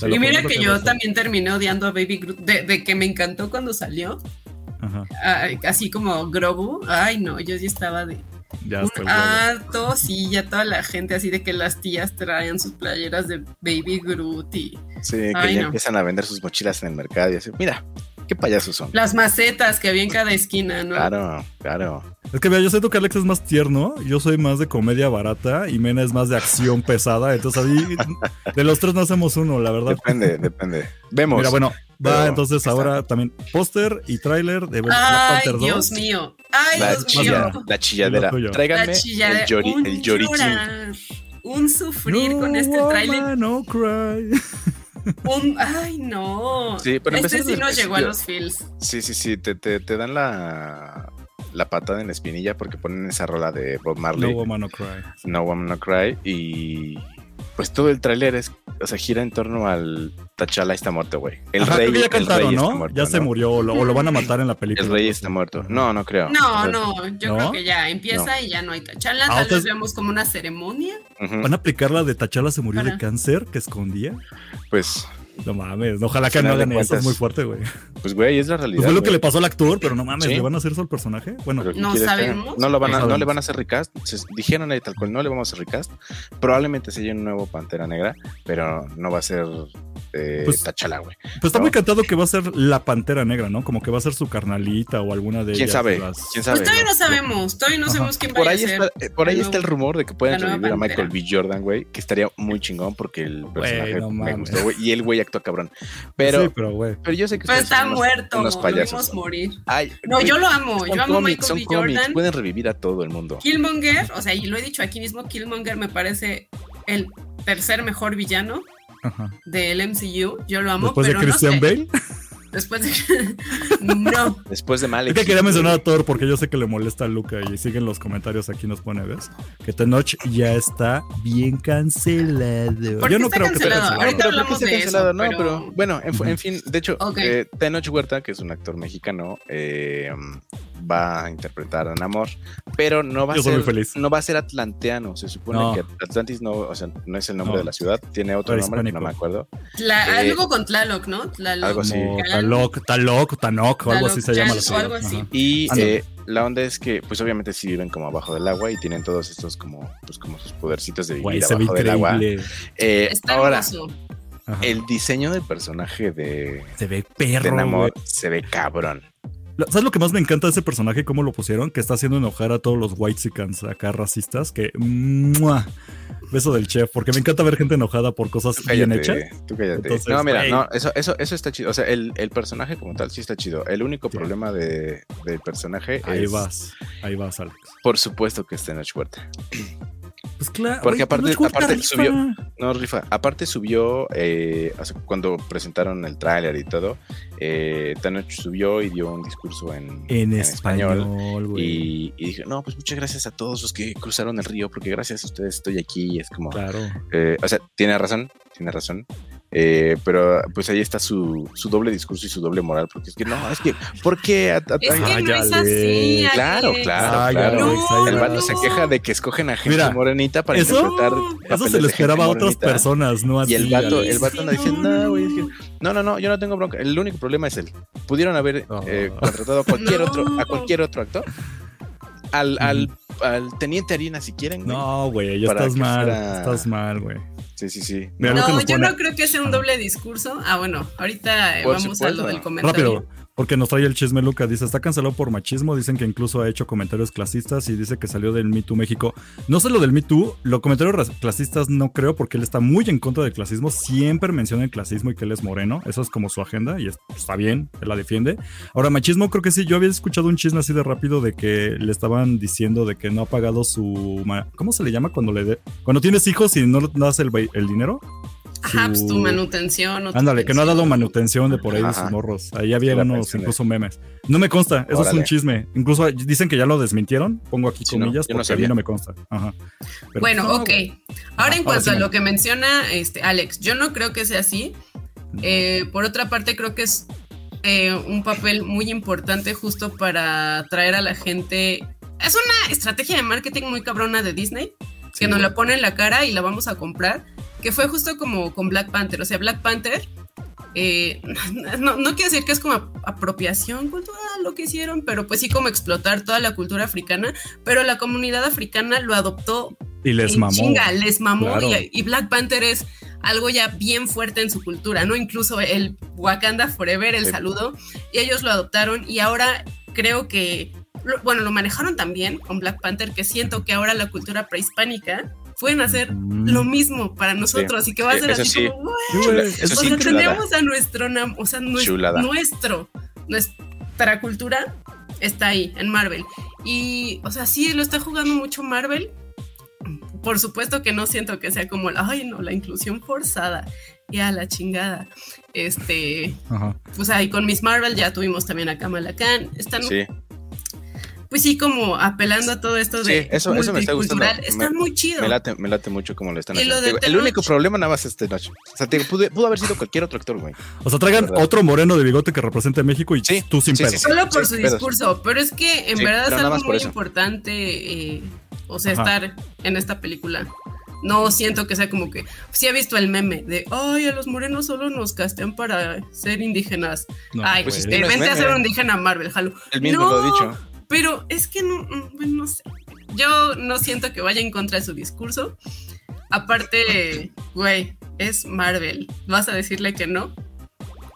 Te lo Y mira que yo también terminé odiando a Baby Groot, de, de que me encantó cuando salió, Ajá. ay, así como Grogu. Ay, no, yo sí estaba de Ya un harto, sí, ya toda la gente así de que las tías traían sus playeras de Baby Groot y Sí, que Ay, ya no. empiezan a vender sus mochilas en el mercado y así. Mira, qué payasos son. las macetas que había en cada esquina, ¿no? Claro, claro. Es que mira, yo siento que Alex es más tierno, yo soy más de comedia barata y Mena es más de acción pesada. Entonces ahí de los tres no hacemos uno, la verdad. Depende, depende. Vemos. Mira, bueno, va Pero, entonces está. ahora también póster y tráiler de Black Ay, Panther 2. Dios mío. Ay, la, Dios chilla- mío. la chilladera. Tráiganme La chilladera. el, un el lloriquín. un sufrir No con este tráiler. No cry. Un, ay, no. Sí, pero este sí nos llegó a los feels. Sí, sí, sí. Te, te, te dan la, la patada en la espinilla porque ponen esa rola de Bob No Marley. woman, no cry. No Woman No Cry. Y pues todo el tráiler es o sea, gira en torno al T'Challa está muerto, güey. El Ajá, rey, creo que ya el cantaron, rey ¿no? está muerto, ya se murió o lo, o lo van a matar en la película. El rey está muerto. No, no creo. No, no, yo ¿No? creo que ya empieza y ya no hay tachala. Ah, Tal entonces- vez vemos como una ceremonia. ¿Van a aplicar la de Tachala se murió de cáncer que escondía? Pues, No mames, ojalá que no hagan eso, es muy fuerte, güey. pues, güey, es la realidad. Pues fue lo que le pasó al actor, pero no mames, Sí. ¿le van a hacer eso al personaje? Bueno, Pero ¿qué No que sabemos. No, lo van a, No no le van a hacer recast. Dijeron ahí tal cual, no le vamos a hacer recast. Probablemente se un nuevo Pantera Negra, pero no va a ser eh, Pues, T'Challa, güey. pues está no. muy cantado que va a ser la pantera negra, ¿no? Como que va a ser su carnalita o alguna de ¿Quién ellas. sabe? las- ¿Quién sabe? Pues todavía no no? sabemos, todavía no Ajá. sabemos quién Por ahí, a ser. está, eh, por ahí está el rumor de que pueden revivir a Michael. B. Jordan, güey, que estaría muy chingón porque el personaje no me mames. gustó, güey, y el güey actúa cabrón. Pero, Sí, pero pero yo sé que Pero está unos- muerto, unos payasos. morir. Ay, No, yo lo amo, son yo amo a cómics, Michael son B. cómics, Jordan. pueden revivir a todo el mundo. Killmonger, o sea, y lo he dicho aquí mismo, Killmonger me parece el tercer mejor villano Ajá. del MCU. Yo lo amo, Después de pero Christian no sé. Bale. Después de no. Después de Malek. Es que quería mencionar a Thor porque yo sé que le molesta a Luca y siguen los comentarios aquí nos pone, ¿ves? Que Tenoch ya está bien cancelado. ¿Por Yo no está creo que esté cancelado? No, pero- bueno, en, fin, de hecho, Ok. eh, Tenoch Huerta, que es un actor mexicano, eh, va a interpretar a Namor, pero no va a Yo ser feliz. no va a ser atlanteano. Se supone No. que Atlantis no, o sea, no es el nombre No. de la ciudad, tiene otro nombre, hispánico. no me acuerdo. Tla- Eh, algo con Tlaloc, ¿no? Tlaloc. algo así. Talok, Tanok o algo así se llama la Tlaloc, ciudad. algo así. Y Ándale. eh, la onda es que, pues obviamente sí viven como abajo del agua y tienen todos estos como, pues como sus podercitos de vivir ve abajo del agua. Eh, Está ahora, hermoso. Ajá. el diseño del personaje de, Se ve de Namor se ve cabrón. ¿Sabes lo que más me encanta de ese personaje? ¿Cómo lo pusieron? Que está haciendo enojar a todos los whitesicans acá racistas. Que. ¡mua! Beso del chef. Porque me encanta ver gente enojada por cosas Tú bien cállate, hechas. tú cállate. Entonces, no, mira, no, eso, eso, eso está chido. O sea, el, el personaje como tal sí está chido. El único Sí. problema de, del personaje Ahí es, vas. Ahí vas, Alex. por supuesto, que está en Huerta. Pues claro. Porque güey, aparte- aparte rifa. subió- No, Rifa. Aparte subió, eh, cuando presentaron el tráiler y todo, eh, Tenoch subió y dio un discurso en, En, español. Y, y dije, no, pues muchas gracias a todos los que cruzaron el río, porque gracias a ustedes estoy aquí. y Es como, Claro. eh, o sea, tiene razón, tiene razón. Eh, pero pues ahí está su, su doble discurso y su doble moral, porque es que no, es que, ¿por qué? a- a- Es que no es Cállale. así. Alex. Claro, claro, Ay, claro. No, El vato se queja de que escogen a gente Mira, morenita para eso- interpretar. Eso se gente esperaba a otras morenita. personas, no a Y el vato, el vato anda Sí, diciendo, no. no, güey, es que- no, no, no, yo no tengo bronca. El único problema es él. Pudieron haber Oh. eh, contratado a cualquier No. otro, a cualquier otro actor. Al, al, al teniente Harina, si quieren. güey. No, güey, ya estás mal. fuera- Estás mal, güey. Sí, sí, sí. Mira, No, yo pone- no creo que sea un doble discurso. Ah, bueno, ahorita eh, Por vamos a supuesto. lo del comentario. Rápido, porque nos trae el chisme Luca. Dice, está cancelado por machismo. Dicen que incluso ha hecho comentarios clasistas y dice que salió del Me Too México. No sé lo del Me Too, los comentarios clasistas no creo porque él está muy en contra del clasismo. Siempre menciona el clasismo y que él es moreno. Eso es como su agenda y es- está bien, él la defiende. Ahora, machismo creo que sí. Yo había escuchado un chisme así de rápido de que le estaban diciendo de que no ha pagado su... ¿Cómo se le llama cuando le de- Cuando tienes hijos y no le das el dinero? Ajá, pues tu manutención. o tu Ándale, que no ha dado manutención de por ahí de Ajá. sus morros. Ahí había Sí, unos incluso memes. No me consta, eso es un chisme. Incluso dicen que ya lo desmintieron. Pongo aquí Sí, no, comillas no porque a mí no me consta. Ajá. Pero, Bueno, no, ok. Ahora en cuanto sí a me- lo que menciona este Alex, yo no creo que sea así. Eh, por otra parte, creo que es eh, un papel muy importante justo para atraer a la gente. Es una estrategia de marketing muy cabrona de Disney, Sí, que nos la pone en la cara y la vamos a comprar, que fue justo como con Black Panther. O sea, Black Panther, eh, no, no quiero decir que es como ap- apropiación cultural lo que hicieron, pero pues sí como explotar toda la cultura africana, pero la comunidad africana lo adoptó Y les mamó. chinga, les mamó Claro. y, y Black Panther es algo ya bien fuerte en su cultura, ¿no? Incluso el Wakanda Forever, el Sí. saludo, y ellos lo adoptaron y ahora creo que, bueno, lo manejaron también con Black Panther, que siento que ahora la cultura prehispánica pueden hacer lo mismo para nosotros y que va a Sí, ser eso así sí. como. Sí, Chula- eso o sí, sea, tenemos a nuestro, o sea, nuestro, nuestra cultura está ahí en Marvel. Y, o sea, sí, lo está jugando mucho Marvel. Por supuesto que no siento que sea como, la, ay, no, la inclusión forzada. Y a la chingada. Este, Ajá. pues ahí con Miss Marvel ya tuvimos también a Kamala Khan. Están, Sí, pues sí, como apelando a todo esto de Sí, eso, eso me está gustando. Está Me- muy chido. Me late, me late mucho como lo están lo haciendo. el único problema nada más es este noche. O sea, te pude- pudo haber sido cualquier otro actor, güey. O sea, traigan otro moreno de bigote que represente a México y Sí, tú sin sí, pedo. sí, sí. Solo por su discurso, pero es que en Sí, verdad es algo muy eso. importante, eh, o sea, Ajá. estar en esta película. No siento que sea como que, sí he visto el meme de, ay, a los morenos solo nos castean para ser indígenas. No, ay, pues pues es que no es vente a ser un indígena Marvel, jalo. Él mismo No, lo ha dicho. Pero es que no, bueno, no sé. Yo no siento que vaya en contra de su discurso. Aparte, güey, es Marvel. ¿Vas a decirle que no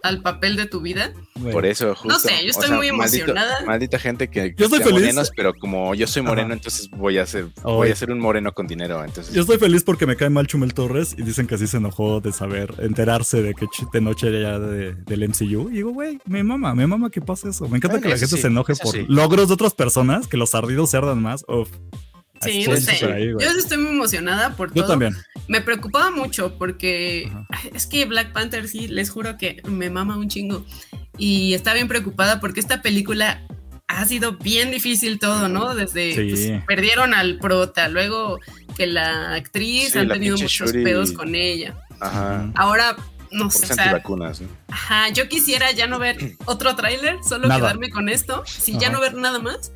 al papel de tu vida? Por eso, justo. No sé, yo estoy muy maldito- emocionada. maldita gente que Yo estoy feliz. morenos, pero como yo soy moreno, Ajá. entonces voy a ser, voy a ser un moreno con dinero. Entonces, Yo estoy feliz porque me cae mal Chumel Torres y dicen que así se enojó de saber, enterarse de que de noche era ya de- del MCU. Y digo, güey, me mama, me mama que pase eso. Me encanta que la gente sí, se enoje por sí. logros de otras personas, que los ardidos se ardan más. Uf. Sí, no sé. ahí. Yo estoy muy emocionada por Yo todo. también. Me preocupaba mucho porque Ajá. es que Black Panther sí, les juro que me mama un chingo. Y estaba bien preocupada porque esta película ha sido bien difícil todo, ¿no? Desde Sí. pues, perdieron al prota, luego que la actriz Sí, han la tenido muchos Shuri. pedos con ella. ajá. Ahora no sé, o ser sea, antivacunas, ¿no? ajá, yo quisiera ya no ver otro tráiler, solo Nada. quedarme con esto, si ya no ver nada más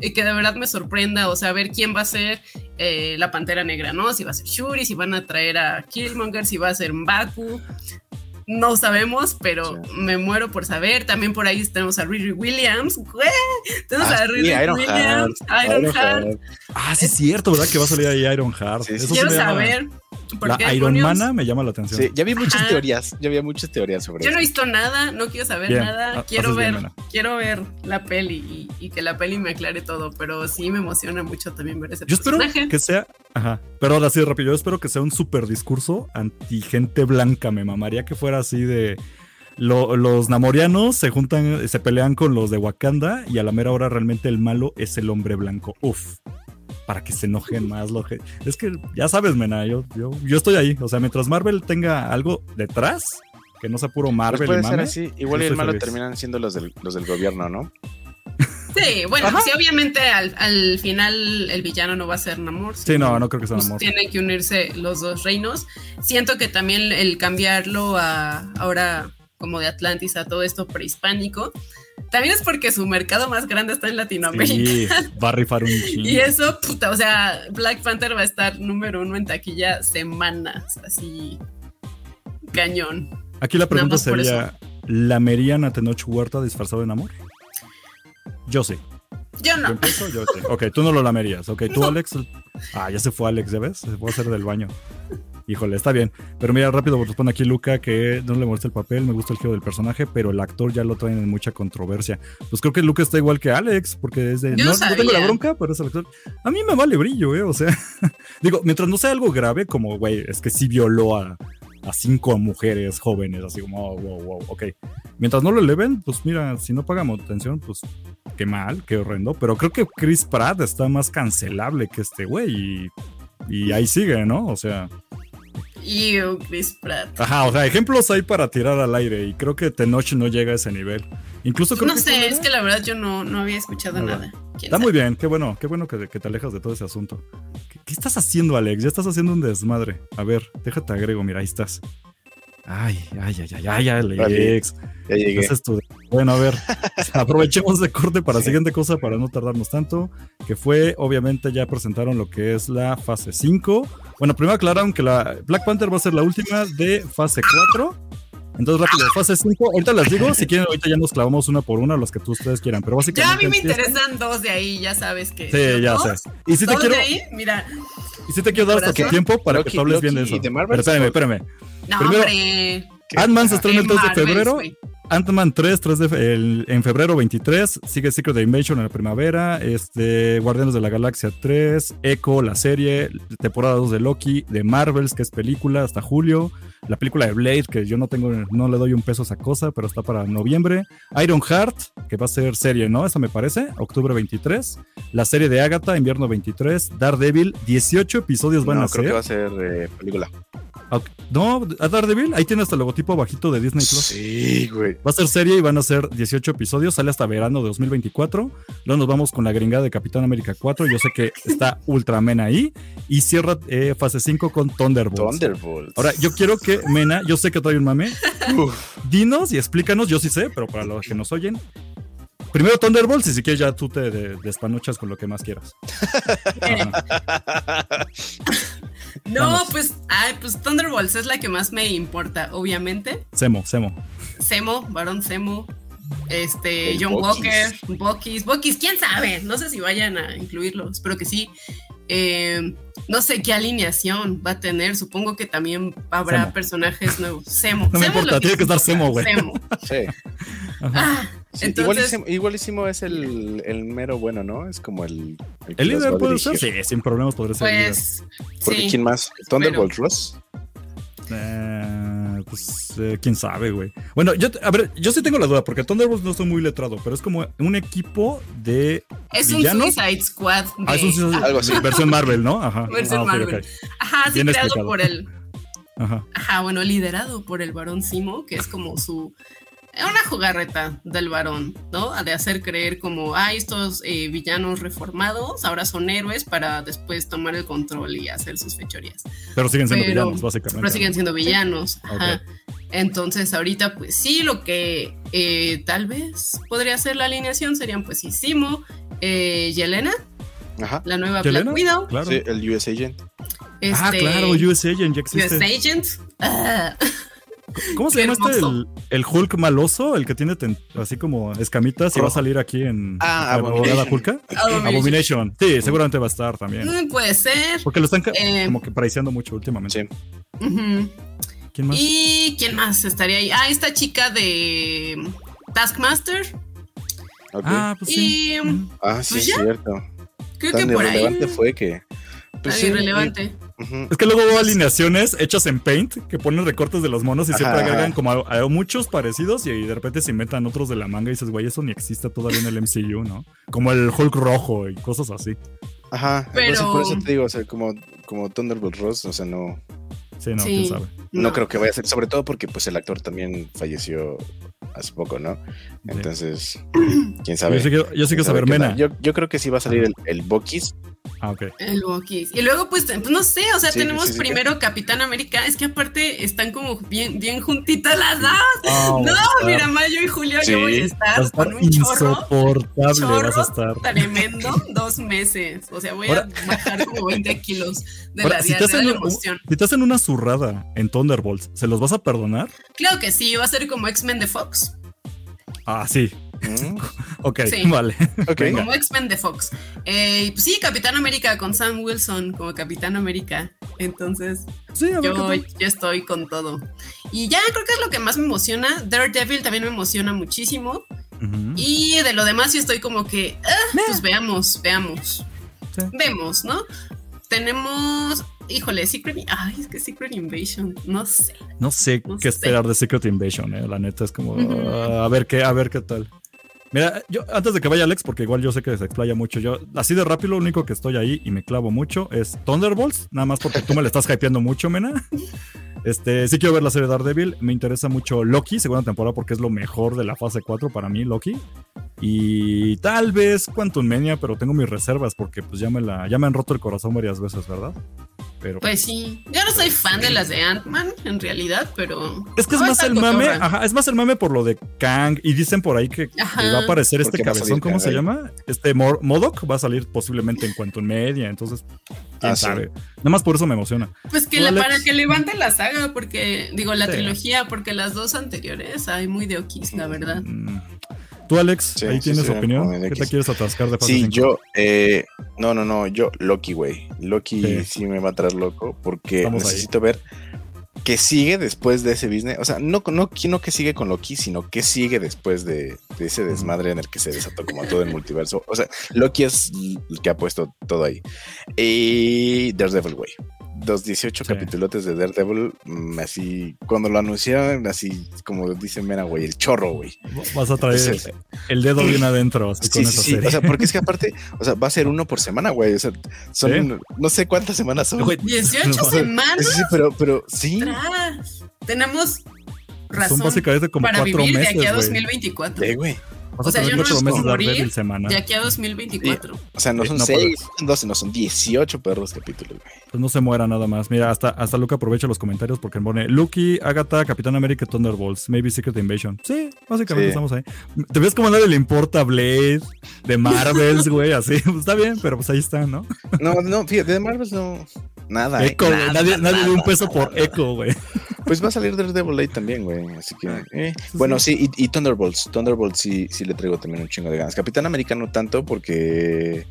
y que de verdad me sorprenda, o sea, ver quién va a ser eh, la Pantera Negra, ¿no? Si va a ser Shuri, si van a traer a Killmonger, si va a ser Mbaku. No sabemos, pero Sí. me muero por saber. También por ahí tenemos a Riri Williams. ¡Güey! Tenemos Ah, a sí, Riri Williams, Ironheart. Ironheart. Ah, sí, es cierto, ¿verdad? Que va a salir ahí Iron Heart. Sí, sí, Eso Quiero saber. ¿por La qué Iron demonios? Mana me llama la atención. Sí, ya vi muchas Ajá. teorías. Ya había muchas teorías sobre Yo no he visto nada, no quiero saber Bien, nada, ha- quiero ver, bien, quiero ver la peli y, y que la peli me aclare todo, pero sí me emociona mucho también ver ese Yo espero que sea. Ajá. Pero ahora sí, rápido. Yo espero que sea un super discurso anti gente blanca. Me mamaría que fuera así de. lo- los namorianos se juntan, se pelean con los de Wakanda y a la mera hora realmente el malo es el hombre blanco. Uf. Para que se enojen más los ge- Es que ya sabes, Mena, yo, yo, yo estoy ahí. O sea, mientras Marvel tenga algo detrás, que no sea puro Pues Marvel y puede ser mame, así. Igual y el malo feliz. terminan siendo los del, los del gobierno, ¿no? Sí, bueno, Ajá. sí, obviamente al, al final el villano no va a ser Namor. Sí, no, no creo que sea pues Namor. Tienen que unirse los dos reinos. Siento que también el cambiarlo a ahora como de Atlantis a todo esto prehispánico, también es porque su mercado más grande está en Latinoamérica. Sí, va a rifar un chingo. Y eso, puta, o sea, Black Panther va a estar número uno en taquilla semanas, así cañón. Aquí la pregunta sería: ¿lamerían a Tenoch Huerta disfrazado de Namor? Yo sí. Yo ¿Yo no. empiezo? Yo sí. Ok, tú no lo lamerías. Ok, tú, No. Alex. Ah, ya se fue Alex, ¿ya ves? Se fue a hacer del baño. Híjole, está bien. Pero mira, rápido responde aquí Luca que no le molesta el papel, me gusta el giro del personaje, pero el actor ya lo traen en mucha controversia. Pues creo que Luca está igual que Alex, porque es de. Yo No, no tengo la bronca, pero es el actor. A mí me vale brillo, ¿eh? O sea, digo, mientras no sea algo grave, como, güey, es que sí violó a, a cinco mujeres jóvenes, así como, oh, wow, wow, ok. Mientras no lo eleven, pues mira, si no pagamos atención, pues qué mal, qué horrendo. Pero creo que Chris Pratt está más cancelable que este güey y, y ahí sigue, ¿no? O sea, Y Chris Pratt. ajá, o sea, ejemplos hay para tirar al aire y creo que Tenoch no llega a ese nivel. Incluso creo No que sé, ¿cuál es que la verdad yo no, no había escuchado nada. ¿Quién Está sabe? muy bien, qué bueno, qué bueno que, que te alejas de todo ese asunto. ¿Qué, qué estás haciendo, Alex? Ya estás haciendo un desmadre. A ver, déjate agrego, mira, ahí estás. Ay, ay, ay, ay, ay, Alex. Ya llegué. Bueno, a ver, aprovechemos de corte para la siguiente cosa para no tardarnos tanto, que fue, obviamente ya presentaron lo que es la fase 5. Bueno, primero aclararon que la Black Panther va a ser la última de fase 4. Entonces, rápido, fase 5, ahorita las digo, si quieren, ahorita ya nos clavamos una por una, las que tú ustedes quieran, pero Ya a básicamente... mí me interesan dos de ahí, ya sabes que. Sí, ya dos, sé. Y si te dos quiero, de ahí, mira. y si te quiero dar hasta tu tiempo para que tú hables bien de eso. de Marvel, Pero espérame, espérame. No, Primero- hombre. Ant-Man se estrena el 3 de febrero. Ant-Man 3, 3 de fe- el- en febrero 23, sigue Secret Invasion en la primavera, este, Guardianes de la Galaxia 3, Echo, la serie, temporada 2 de Loki, de Marvels, que es película, hasta julio, la película de Blade, que yo no tengo, no le doy un peso a esa cosa, pero está para noviembre, Iron Heart, que va a ser serie, ¿no? Esa me parece, octubre 23, la serie de Agatha, invierno 23, Daredevil, 18 episodios van No, a creo que va a ser eh, película. No, a Daredevil, ahí tiene hasta el logotipo bajito de Disney Plus. Sí, güey. Va a ser serie y van a ser 18 episodios, sale hasta verano de 2024. Luego nos vamos con la gringada de Capitán América 4. Yo sé que está Ultraman ahí. Y cierra eh, fase 5 con Thunderbolts. Thunderbolts. Ahora, yo quiero que Mena, yo sé que trae un mame. Uf. Dinos y explícanos, yo sí sé, pero para los que nos oyen. Primero Thunderbolts y si quieres ya tú te de- despanochas con lo que más quieras. No, Vamos. pues, ay, pues Thunderbolts es la que más me importa, obviamente. Semo, Semo. Semo, Barón Semo, este, El John. Walker, Bucky's, Bucky's, quién sabe, no sé si vayan a incluirlo, espero que sí. Eh, no sé qué alineación va a tener, supongo que también habrá Semo. personajes nuevos. Semo, No me Semo es lo importa, tiene que estar Semo, güey. Semo. Sí. Ajá. Ah, Sí, entonces, igualísimo, igualísimo es el, el mero bueno, ¿no? Es como el. ¿El líder puede ser? Sí, sin problemas podría ser el líder. pues, Porque sí. ¿quién más? Thunderbolt Ross. Eh, pues eh, quién sabe, güey. Bueno, yo, a ver, yo sí tengo la duda, porque Thunderbolts no estoy muy letrado, pero es como un equipo de. Es un. Suicide Squad. De, Ah, es un Algo así. versión Marvel, ¿no? Ajá. Versión Ah, Marvel. Ajá, sí, Bien creado explicado. por el, Ajá. Ajá, bueno, liderado por el varón Simo, que es como su. Una jugarreta del varón, ¿no? De hacer creer como, ah, estos eh, villanos reformados ahora son héroes para después tomar el control y hacer sus fechorías. Pero siguen siendo Pero- villanos, básicamente. Pero siguen siendo villanos. Ajá. Entonces, ahorita, pues sí, lo que eh, tal vez podría ser la alineación serían, pues sí, Simo, eh, Yelena, Ajá. la nueva ¿Yelena? Black Widow. Claro. Sí, el US Agent. Ah, este, claro, US Agent ya US existe. Agent. Ah, ¿Cómo se llama este? El, el Hulk maloso, el que tiene ten- así como escamitas y va a salir aquí en Ah, Abomination. Hulka. Abomination. Abomination. Sí, seguramente va a estar también. Mm, Puede ser. Porque lo están Eh, como que priceando mucho últimamente. Sí. Ujú. ¿Quién más? ¿Y quién más estaría ahí? Ah, esta chica de Taskmaster. Ah, pues sí. Y. Ah, sí, pues es ya. cierto. creo Tan que por ahí. irrelevante fue que. Pues sí, irrelevante. Es que luego veo alineaciones hechas en Paint que ponen recortes de los monos y siempre agregan ajá. como a, a muchos parecidos y de repente se inventan otros de la manga y dices, güey, eso ni existe todavía en el MCU, ¿no? Como el Hulk rojo y cosas así. Ajá. Pero- Entonces, por eso te digo, o sea, como, como Thunderbolt Ross, o sea, no, Sí, no, Sí. quién sabe. no, creo que vaya a ser. Sobre todo porque, pues, el actor también falleció hace poco, ¿no? Entonces, quién sabe. Yo sí quiero, yo sí quiero ¿Quién sabe saber, Mena. Yo, yo creo que sí va a salir el, el Bucky's. Ah, ok. El. Y luego, pues, pues, no sé, o sea, Sí, tenemos sí, sí, primero Capitán América. Es que aparte están como bien, bien juntitas las dos. Ah, no, mira, Mayo y Julio, Sí, yo voy a vas a estar con un chorro. insoportable, chorro vas a estar. Tremendo, dos meses. O sea, voy Ahora- a bajar como 20 kilos de Ahora, la si, te hacen, la un- emoción. si te hacen una zurrada en Thunderbolts, ¿se los vas a perdonar? Claro que sí, va a ser como X-Men de Fox. Ah, sí. Mm, Ok, Sí. vale. Como X-Men de Fox. Eh, pues sí, Capitán América con Sam Wilson como Capitán América. Entonces, Sí, yo, yo estoy con todo. Y ya creo que es lo que más me emociona. Daredevil también me emociona muchísimo. Y de lo demás, sí estoy como que, ah, pues veamos, veamos. Sí. Vemos, ¿no? Tenemos, híjole, Secret. Ay, es que Secret Invasion, no sé. No sé No qué sé. esperar de Secret Invasion, eh. La neta es como a ver qué, a ver qué tal. Mira, yo antes de que vaya Alex, porque igual yo sé que se explaya mucho, yo así de rápido lo único que estoy ahí y me clavo mucho es Thunderbolts, nada más porque tú me le estás hypeando mucho, Mena. Este, sí quiero ver la serie Daredevil, me interesa mucho Loki, segunda temporada porque es lo mejor de la fase 4 para mí, Loki. Y tal vez Quantum Mania, pero tengo mis reservas porque pues ya me la ya me han roto el corazón varias veces, ¿verdad? Pero Pues sí, yo no soy fan de las de Ant-Man, en realidad, pero. Es que es más el mame, ajá, es más el mame por lo de Kang y dicen por ahí que, va a aparecer este cabezón, ¿cómo se llama? Este Mor- Modoc va a salir posiblemente en Quantum Media, entonces quién Ah, sí. sabe. Nada más por eso me emociona. Pues que ¿Tú, la, para que levante la saga, porque, digo, la Sí. trilogía, porque las dos anteriores hay muy de Okis, la verdad. Mm. Tú, Alex, Sí, ahí sí, tienes sí, opinión. ¿Qué te quieres atascar de Sí, yo, eh, no, no, no, yo, Loki, güey. Loki Sí. me va a traer loco porque Estamos ahí. necesito ver qué sigue después de ese business. O sea, no, no, no que sigue con Loki, sino qué sigue después de, de ese desmadre en el que se desató como todo el multiverso. O sea, Loki es el que ha puesto todo ahí. Y Daredevil, güey. Los 18 Sí. capítulos de Daredevil, mm, así, cuando lo anunciaron, así como dicen, mira, güey, el chorro, güey. Vas a traer Es el, el- dedo bien adentro, así con Sí, sí, esa sí. serie. O sea, porque es que aparte, o sea, va a ser uno por semana, güey. O sea, son, no sé cuántas semanas son. Güey, 18 no, Sí, semanas sí, pero, pero sí. Tenemos son razón básicamente como para cuatro vivir meses, de aquí a güey. 2024. Sí, güey. Vas a o sea, tener yo no meses morir semana. De aquí a 2024. O sea, no son no, 6, no son 12, no son 18 perros capítulos, güey. Pues no se muera nada más. Mira, hasta, hasta Luke aprovecha los comentarios porque pone Lucky, Agatha, Capitán América, Thunderbolts, maybe Secret Invasion. Sí, básicamente Sí. estamos ahí. ¿Te ves como a nadie le importa Blade, de Marvels, güey? Así, pues está bien, pero pues ahí está, ¿no? No, no, fíjate, de Marvel no. Nada. ¿eh? Echo, güey, Nada, nadie, nadie dio un nada, peso nada. por Echo, güey. Pues va a salir Daredevil ahí también, güey. Así que. eh. Bueno, sí, y, y Thunderbolts. Thunderbolts sí, sí le traigo también un chingo de ganas. Capitán América no tanto porque.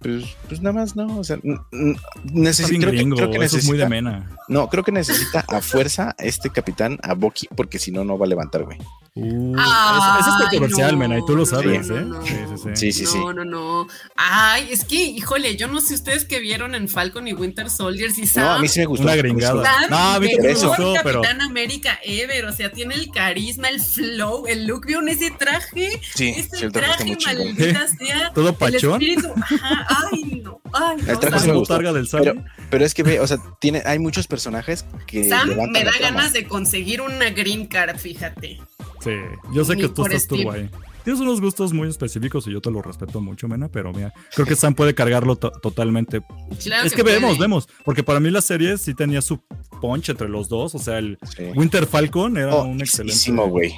Pues, pues nada más, ¿no? O sea, n- n- Está necesi- bien creo, que, gringo, creo que eso es muy de necesita. mena. No, creo que necesita a fuerza este capitán, a Bucky, porque si no, no va a levantar, güey. Uh, Ay, eso, eso es controversial, no, mena, y tú lo no, sabes, no, ¿eh? no. Sí, sí, sí. Sí, sí, sí. No, no, no. Ay, es que, híjole, yo no sé ustedes que vieron en Falcon y Winter Soldier si No, saben. a mí sí me gustó. Una gringada. No, a mí me gustó, pero- Capitán América ever, o sea, tiene el carisma, el flow, el look, ¿vieron ese traje? Sí, ese sí, el traje maldita sea. Todo El pachón. espíritu, ajá, ay, no, ay, no. El traje botarga del. Pero, pero es que ve, o sea, tiene, hay muchos personajes que. Sam me da ganas de conseguir una green card, fíjate. Sí, yo sé Ni que tú estás tú, güey. Tienes unos gustos muy específicos y yo te lo respeto mucho, Mena, pero mira, creo que Sam puede cargarlo to- totalmente. Claro es que, vemos, vemos, porque para mí la serie sí tenía su punch entre los dos, o sea, el Sí. Winter Falcon era Oh, un excelente. Güey.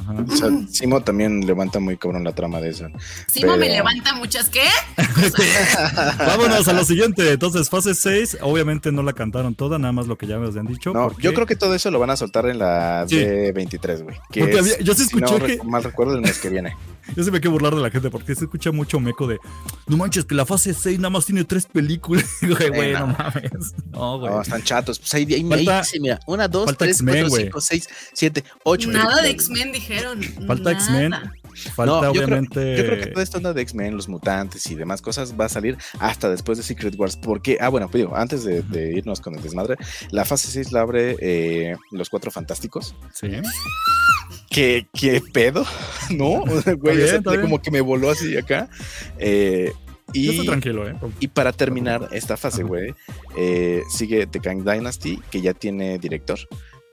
Ajá. O sea, Simo también levanta muy cabrón la trama de eso. Simo me levanta muchas, ¿qué? Vámonos a lo siguiente. Entonces, fase 6, obviamente no la cantaron toda, nada más lo que ya me habían dicho. No, porque- yo creo que todo eso lo van a soltar en la Sí. D23, güey. que Porque es, había- yo sí si no escuché que- mal recuerdo el mes que viene. Yo se me quiero burlar de la gente porque se escucha mucho meco de no manches, que la fase 6 nada más tiene tres películas. Güey, güey, no no. mames. No, güey. No, están chatos. Pues ahí, ahí, Falta- ahí mira, una, dos, tres, cuatro, cinco, seis, siete, ocho. Nada de. X-Men dijeron. Falta. X-Men. Falta No, yo creo- obviamente. Yo creo que toda esta onda de X-Men, los mutantes y demás cosas va a salir hasta después de Secret Wars. Porque, ah, bueno, pues digo, antes de, de irnos con el desmadre, la fase 6 la abre eh, Los Cuatro Fantásticos. Sí. ¿Qué, qué pedo? ¿No? Güey, bien, o sea, está bien. como que me voló así acá. Eh, y, Yo estoy tranquilo, ¿eh? y para terminar esta fase, Ajá. güey, eh, sigue The Kang Dynasty, que ya tiene director.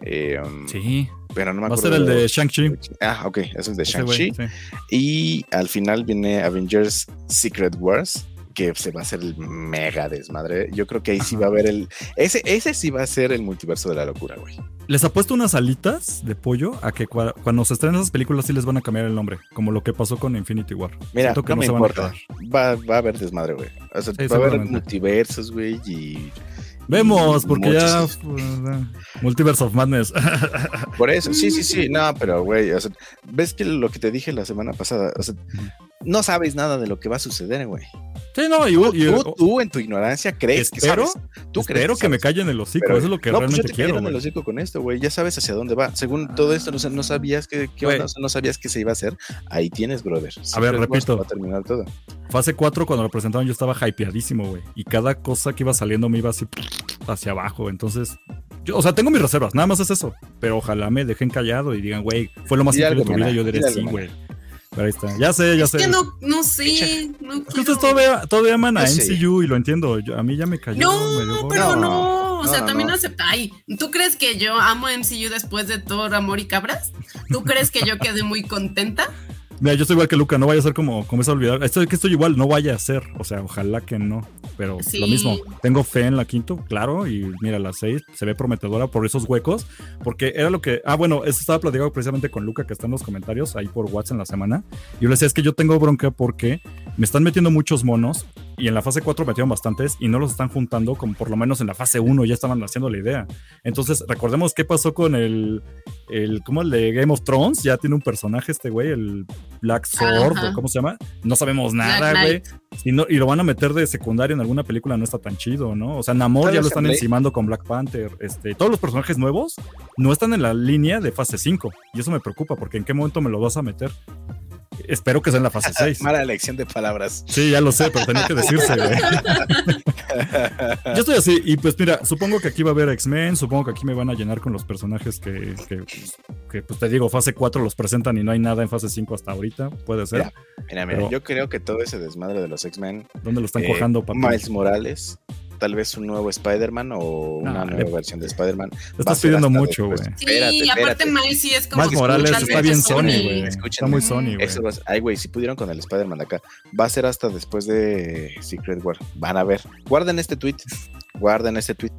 Eh, um, Sí. Pero no me Va a acuerdo. ser el de Shang-Chi. Ah, ok, eso es de Ese güey, Shang-Chi. sí. Y al final viene Avengers Secret Wars, que se va a hacer el mega desmadre. Yo creo que ahí sí va a haber el. Ese, ese sí va a ser el multiverso de la locura, güey. Les apuesto unas alitas de pollo a que cua- cuando se estrenen esas películas sí les van a cambiar el nombre, como lo que pasó con Infinity War. Mira, que no me se van a importa. Va, va a haber desmadre, güey. O sea, Sí, va a haber multiversos, güey, y. Vemos, porque ya. Muchos- pues, Multiverse of Madness. Por eso, sí, sí, sí. No, pero, güey, o sea, ves que lo que te dije la semana pasada, o sea, no sabes nada de lo que va a suceder, güey. sí, no, y, Tú, y- tú- tú en tu ignorancia crees espero, que sabes. Tú crees espero que me callen el hocico, Pero- eso es lo que no, pues yo realmente te quiero. en el hocico con esto, güey. Ya sabes hacia dónde va. Según todo esto, no, no sabías que, qué onda, no sabías que se iba a hacer. Ahí tienes, brother. A ver, repito. Va a terminar todo. Fase 4, cuando lo presentaron, yo estaba hypeadísimo, güey. Y cada cosa que iba saliendo me iba así hacia abajo. Entonces, yo, o sea, tengo mis reservas, nada más es eso. Pero ojalá me dejen callado y digan, güey, fue lo más increíble de tu vida. Yo diré, sí, güey. Pero ahí está. Ya sé, ya Es sé. que no, no sé. No Es que ustedes todavía, todavía aman a sé. MCU y lo entiendo. Yo- a mí ya me cayó. No, medio pero no. O sea, no, también no. acepta. Ay, ¿tú crees que yo amo MCU después de Thor, Amor y Cabras? ¿Tú crees que yo quedé muy contenta? Mira, yo estoy igual que Luca, no vaya a ser como, como es olvidar. Estoy que estoy igual, no vaya a ser. O sea, ojalá que no. Pero Sí. lo mismo, tengo fe en la quinto, claro. Y mira, la seis se ve prometedora por esos huecos. Porque era lo que. Ah, bueno, eso estaba platicando precisamente con Luca, que está en los comentarios ahí por WhatsApp en la semana. Y yo le decía, es que yo tengo bronca porque me están metiendo muchos monos. Y en la fase 4 metieron bastantes y no los están juntando como por lo menos en la fase 1 ya estaban haciendo la idea. Entonces, recordemos qué pasó con el, el ¿cómo el de Game of Thrones? Ya tiene un personaje este güey, el Black Sword, Ajá. o ¿cómo se llama? No sabemos nada, güey. Y, no- y lo van a meter de secundario en alguna película, no está tan chido, ¿no? O sea, Namor ya lo están Blade. encimando con Black Panther. Este, todos los personajes nuevos no están en la línea de fase 5. Y eso me preocupa, porque ¿en qué momento me lo vas a meter? Espero que sea en la fase 6. Mala elección de palabras. Sí, ya lo sé, pero tenía que decirse, güey. Yo estoy así, y pues mira, supongo que aquí va a haber X-Men, supongo que aquí me van a llenar con los personajes que, que, que, pues te digo, fase 4 los presentan y no hay nada en fase 5 hasta ahorita, puede ser. Mira, mira, yo creo que todo ese desmadre de los X-Men, ¿Dónde lo están eh, cojando, papi? Miles Morales, tal vez un nuevo Spider-Man o una nueva le- versión de Spider-Man. Estás pidiendo mucho, güey. Sí, Espérate, aparte espérate. Miles sí es como. Miles Morales está bien Sony. Güey. Está muy Sony, güey. Ay, güey, si pudieron con el Spider-Man de acá, va a ser hasta después de Secret War. Van a ver. Guarden este tweet. Guarden este tweet.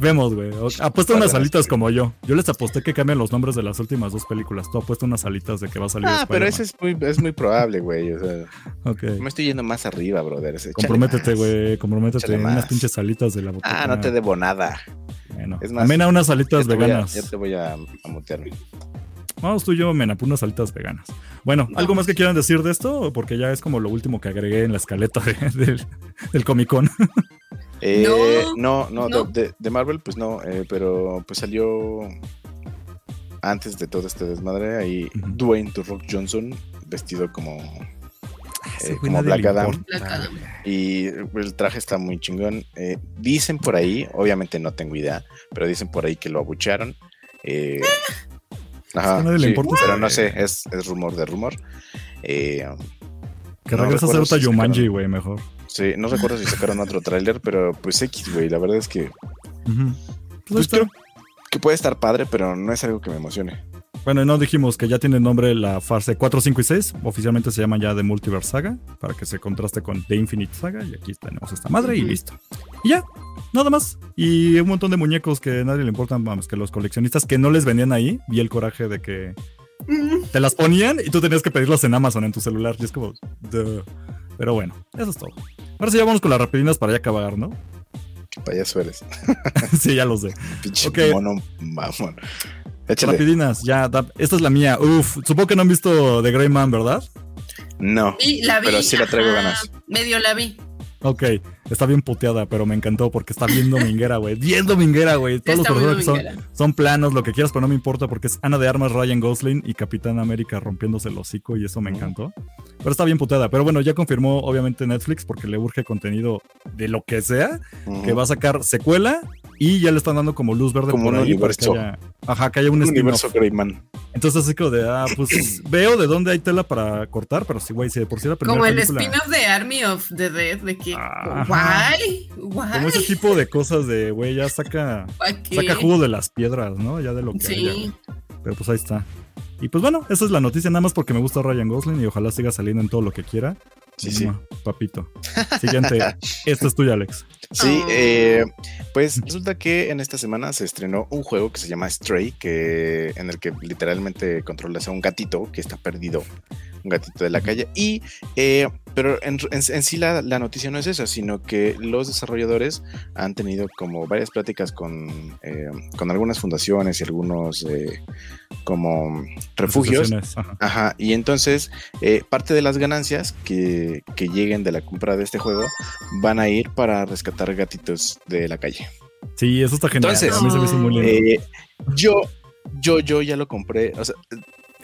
Vemos, güey. Apuesta unas alitas como yo. Yo les aposté que cambian los nombres de las últimas dos películas. Tú apuesta unas alitas de que va a salir Ah, pero eso es muy, es muy probable, güey. O sea, Ok. me estoy yendo más arriba, brother. Comprométete, güey. Comprométete. Échale Unas pinches alitas de la botella. Ah, no te debo nada. Bueno, Es más, amena unas alitas voy a- veganas. ya te voy a, a mutearme. Vamos tú y yo, mena, unas alitas veganas. Bueno, ¿algo más que quieran decir de esto? Porque ya es como lo último que agregué en la escaleta de- del, del Comic Con. Eh, No, no, no, no. De, de Marvel, pues no, eh, pero pues salió antes de todo este desmadre ahí. Dwayne The Rock Johnson vestido como, Ese eh, como Black Adam Black y el traje está muy chingón. Eh, dicen por ahí, obviamente no tengo idea, pero dicen por ahí que lo abuchearon. Eh, ajá, sí, pero no sé, es, es rumor de rumor. Que No regresa a si Yumanji, sacaron- güey, mejor. sí, no recuerdo si sacaron otro tráiler, pero pues X, güey, la verdad es que. Pues ahí Pues creo que puede estar padre, pero no es algo que me emocione. Bueno, y no dijimos que ya tiene nombre la fase 4, 5 y 6. Oficialmente se llama ya The Multiverse Saga, para que se contraste con The Infinite Saga. Y aquí tenemos esta madre y listo. Y ya, nada más. Y un montón de muñecos que a nadie le importan más que los coleccionistas que no les vendían ahí. Vi el coraje de que te las ponían y tú tenías que pedirlas en Amazon en tu celular. Y es como, duh. Pero bueno, eso es todo. Ahora sí, ya vamos con las rapidinas para ya acabar, ¿no? Payaso eres. sí, ya lo sé. Pinche mono mamón. Échale. Rapidinas, ya. da- esta es la mía. Uf, supongo que no han visto The Grey Man, ¿verdad? No. Sí, la vi. Pero sí la traigo ajá, ganas. Medio la vi. Ok, está bien puteada, pero me encantó porque está bien dominguera, güey. Bien dominguera, güey. Todos Está los personajes son, son planos, lo que quieras, pero no me importa porque es Ana de Armas, Ryan Gosling y Capitán América rompiéndose el hocico y eso me encantó. Pero está bien puteada. Pero bueno, ya confirmó obviamente Netflix porque le urge contenido de lo que sea, que va a sacar secuela y ya le están dando como luz verde Como por un ahí para que universo. haya, ajá, que haya un, un spin-off. universo Greyman. Entonces así como de, ah, pues veo de dónde hay tela para cortar, pero sí, güey, si de por sí la primera Como el película- spin-off de Army of the Dead, de que. Guay, guay. Como ese tipo de cosas de, güey, ya saca, saca jugo de las piedras, ¿no? Ya de lo que Sí. Pero pues ahí está. Y pues bueno, esa es la noticia, nada más porque me gusta Ryan Gosling y ojalá siga saliendo en todo lo que quiera. Sí, sí. Papito. Siguiente. Esta es tuya, Alex. Sí, Oh. eh, pues resulta que en esta semana se estrenó un juego que se llama Stray, que, en el que literalmente controlas a un gatito que está perdido, un gatito de la calle. Y, eh, pero en, en- en sí la, la noticia no es esa, sino que los desarrolladores han tenido como varias pláticas con, eh, con algunas fundaciones y algunos eh, como refugios. Ajá. Ajá, y entonces eh, parte de las ganancias que, que lleguen de la compra de este juego van a ir para rescatar gatitos de la calle. Sí, eso está genial. Entonces, a mí se me hizo muy lindo. Eh, yo, yo, yo ya lo compré, o sea,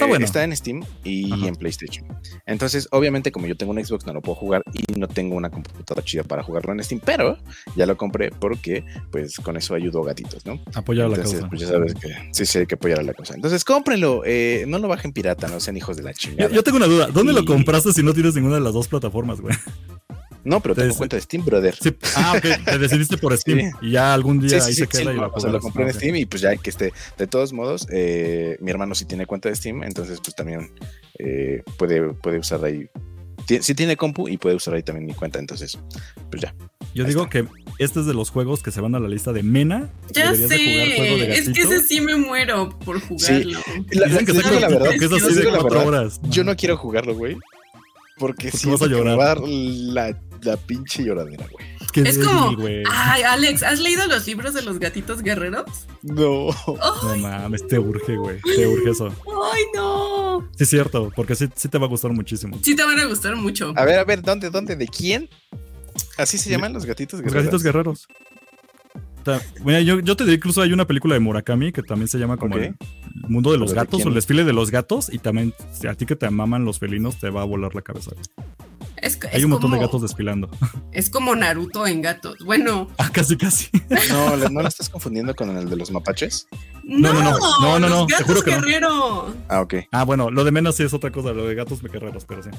Está eh, bueno. está en Steam y Ajá. en PlayStation. Entonces, obviamente, como yo tengo un Xbox, no lo puedo jugar y no tengo una computadora chida para jugarlo en Steam, pero ya lo compré porque, pues, con eso ayudo a gatitos, ¿no? Apoyar a la causa. pues ya sabes que sí, sí hay que apoyar a la cosa. Entonces, cómprenlo, eh, no lo bajen pirata, no sean hijos de la chingada. yo tengo una duda. ¿Dónde lo compraste si no tienes ninguna de las dos plataformas, güey? No, pero tengo cuenta de Steam, brother. Sí. Ah, ok. Te decidiste por Steam. Sí. Y ya algún día Sí, ahí sí, se queda sí, y la o sea, lo compré en. Steam y pues ya que esté. De todos modos, eh, mi hermano sí tiene cuenta de Steam, entonces pues también eh, puede, puede usar ahí. Ti- Sí tiene compu y puede usar ahí también mi cuenta, entonces pues ya. Yo digo está. que este es de los juegos que se van a la lista de Mena. Ya Deberías de jugar juego de sé. Es que ese sí me muero por jugarlo. La- Dicen que la cortito, verdad, que es les así de digo la cuatro verdad, horas. Yo no quiero jugarlo, güey. Porque Porque sí vas a llorar. va a dar la, la pinche lloradera, güey. Qué Es débil, como, güey. ay, Alex, ¿has leído los libros de los gatitos guerreros? No. No mames, te urge, güey. Te urge eso. Ay, no. Sí, es cierto, porque sí, sí te va a gustar muchísimo. Sí te van a gustar mucho. A ver, a ver, ¿dónde, dónde, de quién? ¿Así se llaman los gatitos Los gatitos guerreros. Mira, yo, yo te digo, incluso hay una película de Murakami que también se llama como Ok. el, mundo de los ¿De gatos o el desfile de los gatos y también si a ti que te maman los felinos te va a volar la cabeza. Es, Hay es un montón de gatos desfilando. Es como Naruto en gatos. Bueno, Ah, casi, casi. No, ¿le- ¿no la estás confundiendo con el de los mapaches? no, no, no, no, no, los no, te gatos juro que no. Ah, ok. Ah, bueno, lo de menos sí es otra cosa, lo de gatos me guerreros, pero sí.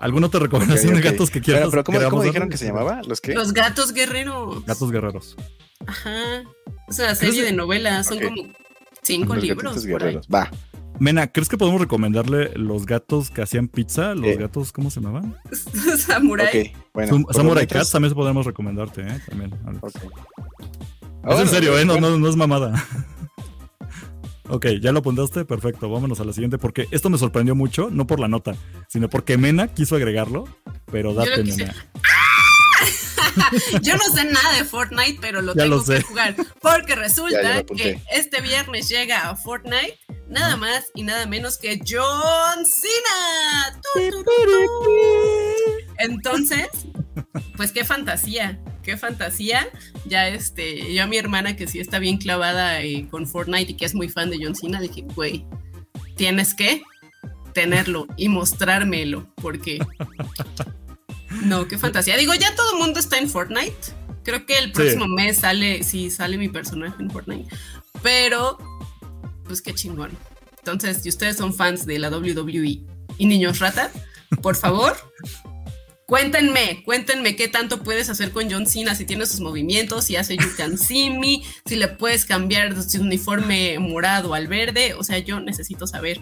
¿Alguna otra recomendación Ok, ok. de gatos que quieras? Pero, pero ¿cómo, dijeron que se llamaba? ¿Los qué? Los gatos guerreros. Gatos guerreros. Ajá. Es una serie de novelas. Son como cinco Los libros. guerreros. Va. Mena, ¿crees que podemos recomendarle los gatos que hacían pizza? ¿Los Eh. gatos, cómo se llamaban? Samurai. Bueno. Samurai Cats también podemos recomendarte, ¿eh? También. Alex. Ok. Es bueno, en serio, ¿eh? No, bueno. no, no es mamada. ok, ya lo apuntaste, perfecto. Vámonos a la siguiente, porque esto me sorprendió mucho, no por la nota, sino porque Mena quiso agregarlo, pero date, quise- Mena. Yo no sé nada de Fortnite, pero lo Ya tengo lo que jugar. Porque Ya, ya resulta que este viernes llega a Fortnite nada más y nada menos que John Cena. Entonces, pues qué fantasía, qué fantasía. Ya este, yo a mi hermana que sí está bien clavada eh, con Fortnite y que es muy fan de John Cena, dije, güey, tienes que tenerlo y mostrármelo, porque no, qué fantasía. Digo, ya todo el mundo está en Fortnite. Creo que el próximo mes sale, sí, sale mi personaje en Fortnite. Pero, pues qué chingón. Entonces, si ustedes son fans de la WWE y niños rata, por favor, cuéntenme, cuéntenme qué tanto puedes hacer con John Cena, si tiene sus movimientos, si hace You Can See Me, si le puedes cambiar su uniforme morado al verde. O sea, yo necesito saber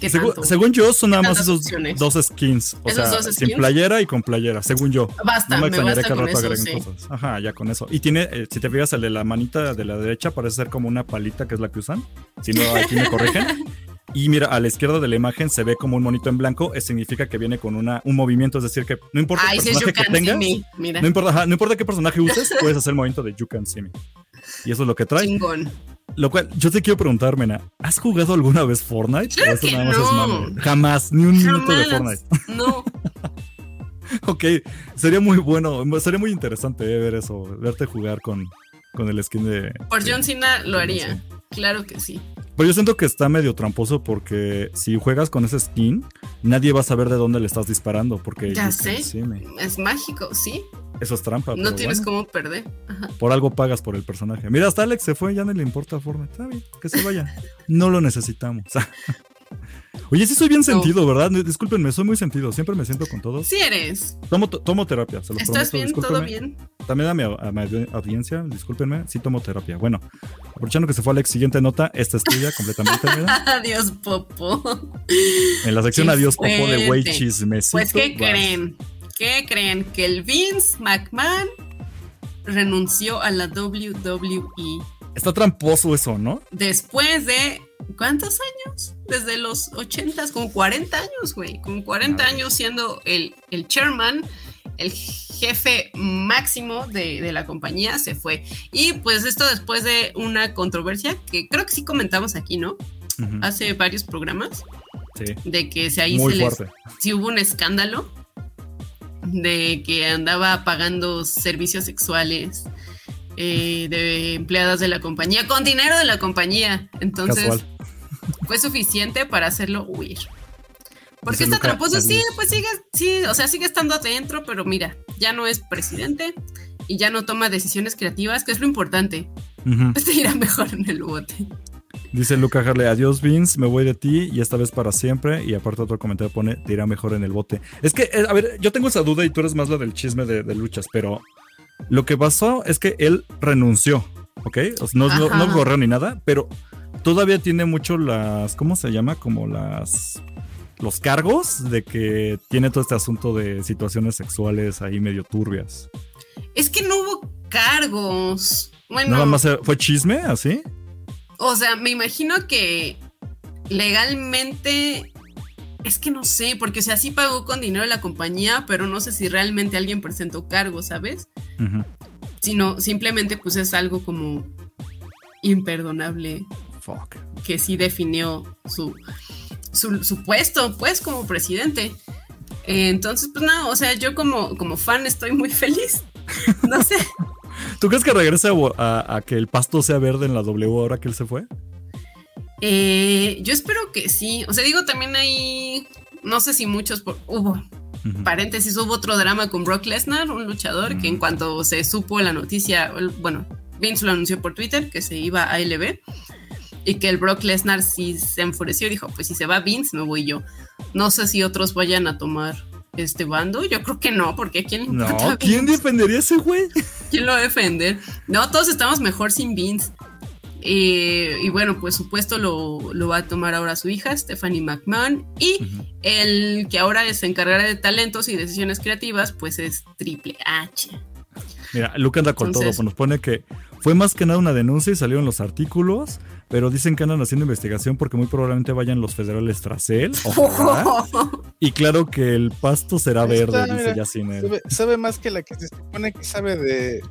Segu- tanto. según yo, son nada más esos opciones? dos skins. O ¿Esos sea, dos sin skins? playera y con playera, según yo. Basta, No me basta que al rato eso, agreguen sí. cosas. Ajá, ya con eso. Y tiene, eh, si te fijas, el de la manita de la derecha parece ser como una palita que es la que usan. Si no, aquí me corrigen. Y mira, a la izquierda de la imagen se ve como un monito en blanco. Eso significa que viene con una, un movimiento, es decir, que no importa Ay, el personaje que tengas, no importa, no importa qué personaje uses, puedes hacer el movimiento de You Can See Me. Y eso es lo que trae. Chingón. Lo cual, yo te quiero preguntar, Mena, ¿has jugado alguna vez Fortnite? Claro ¿O eso que nada más es no. mame? Jamás, ni un minuto de. Fortnite. No, Ok, sería muy bueno, sería muy interesante eh, ver eso, verte jugar con, con el skin de... por de- John Cena lo haría. Claro que sí. Pero yo siento que está medio tramposo porque si juegas con ese skin, nadie va a saber de dónde le estás disparando. Porque Ya sé. me. Es mágico, sí. Eso es trampa. No pero tienes bueno, cómo perder. Ajá. Por algo pagas por el personaje. Mira, hasta Alex se fue, ya no le importa Fortnite. Está bien, que se vaya. No lo necesitamos. Oye, sí soy bien sentido, ¿verdad? Discúlpenme, soy muy sentido. Siempre me siento con todos. Sí eres. Tomo, tomo terapia, se los ¿Estás prometo. bien? ¿Todo bien? También a mi, a mi audiencia, discúlpenme, sí tomo terapia. Bueno, aprovechando que se fue Alex, siguiente nota, esta es tuya completamente. Adiós, Popo. En la sección Qué Adiós Popo de fuerte. Chismecito. Pues, ¿qué vas. creen? ¿Qué creen? Que el Vince McMahon renunció a la WWE Está tramposo eso, ¿no? después de. ¿Cuántos años? Desde los 80, como 40 años, güey. Con 40 Madre. años siendo el, el chairman, el jefe máximo de, de la compañía, se fue. Y pues esto después de una controversia que creo que sí comentamos aquí, ¿no? Hace varios programas, Sí, de que se ahí muy se les, fuerte. sí hubo un escándalo de que andaba pagando servicios sexuales eh, de empleadas de la compañía con dinero de la compañía. Entonces Casual. fue suficiente para hacerlo huir. Porque está tramposo, sí, pues sigue, sí, o sea, sigue estando adentro, pero mira, ya no es presidente y ya no toma decisiones creativas, que es lo importante. Este irá mejor en el bote. Dice Luca Harley, adiós Vince, me voy de ti y esta vez para siempre. Y aparte otro comentario pone, te irá mejor en el bote. Es que, eh, a ver, yo tengo esa duda y tú eres más la del chisme de, de luchas, pero lo que pasó es que él renunció, ¿ok? O sea, no, no, no corrió ni nada, pero todavía tiene mucho las, ¿cómo se llama? Como las... Los cargos de que tiene todo este asunto de situaciones sexuales ahí medio turbias. Es que no hubo cargos. Bueno, Nada más fue chisme, así. O sea, me imagino que legalmente es que no sé, porque o sea, sí pagó con dinero la compañía, pero no sé si realmente alguien presentó cargo, ¿sabes? Sino simplemente pues es algo como imperdonable Fuck. que sí definió su, su, su puesto, pues, como presidente. Eh, Entonces, pues no, o sea, yo como, como fan estoy muy feliz. No sé. ¿Tú crees que regrese a, a- a que el pasto sea verde en la W ahora que él se fue? Eh, yo espero que sí. O sea, digo, también hay, no sé si muchos, hubo, paréntesis, hubo otro drama con Brock Lesnar, un luchador, que en cuanto se supo la noticia, bueno, Vince lo anunció por Twitter, que se iba a LB, y que el Brock Lesnar sí se enfureció y dijo, pues si se va Vince, me voy yo. No sé si otros vayan a tomar este bando? Yo creo que no, porque ¿a quién le importa? No, ¿quién defendería ese güey? ¿Quién lo va a defender? No, todos estamos mejor sin Vince. Eh, y bueno, pues supuesto lo, va a tomar ahora su hija, Stephanie McMahon. Y el que ahora se encargará de talentos y decisiones creativas, pues es Triple H. Mira, Luke anda con todo, pues nos pone que fue más que nada una denuncia y salieron los artículos, pero dicen que andan haciendo investigación porque muy probablemente vayan los federales tras él. y claro que el pasto será verde, dice ya sin él. Sabe, más que la que se supone que sabe de,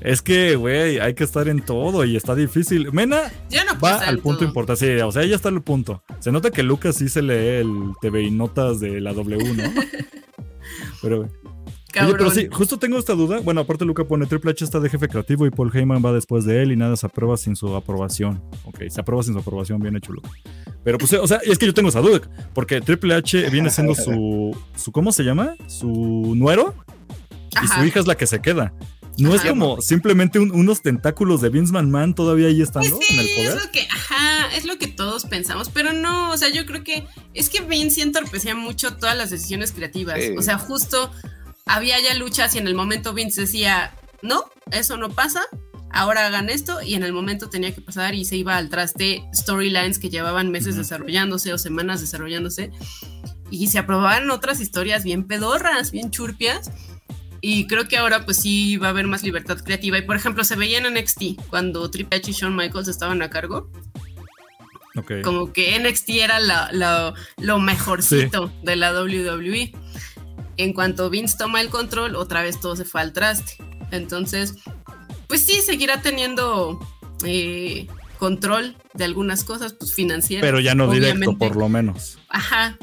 es que, güey, hay que estar en todo y está difícil. Mena va al punto importante. o sea, ya está el punto. Se nota que Lucas sí se lee el TV y notas de la W, ¿no? pero, Oye, pero sí, justo tengo esta duda. Bueno, aparte Luca pone Triple H está de jefe creativo y Paul Heyman va después de él y nada se aprueba sin su aprobación. Ok, se aprueba sin su aprobación, bien hecho Luca. Pero pues, o sea, es que yo tengo esa duda, porque Triple H viene siendo su, su ¿cómo se llama? Su nuero y su hija es la que se queda. No es como simplemente unos tentáculos de Vince McMahon todavía ahí estando pues en el poder. Es lo que, ajá, es lo que todos pensamos, pero no, o sea, yo creo que es que Vince entorpecía mucho todas las decisiones creativas. O sea, justo había ya luchas y en el momento Vince decía, no, eso no pasa, ahora hagan esto y en el momento tenía que pasar y se iba al traste storylines que llevaban meses desarrollándose o semanas desarrollándose y se aprobaban otras historias bien pedorras, bien churpias. Y creo que ahora pues sí va a haber más libertad creativa. Y por ejemplo, se veía en NXT cuando Triple H y Shawn Michaels estaban a cargo. Como que NXT era lo mejorcito de la WWE en cuanto Vince toma el control, otra vez todo se fue al traste. Entonces, pues sí, seguirá teniendo eh, control de algunas cosas, pues financieras. Pero ya no directo, por lo menos. Ajá.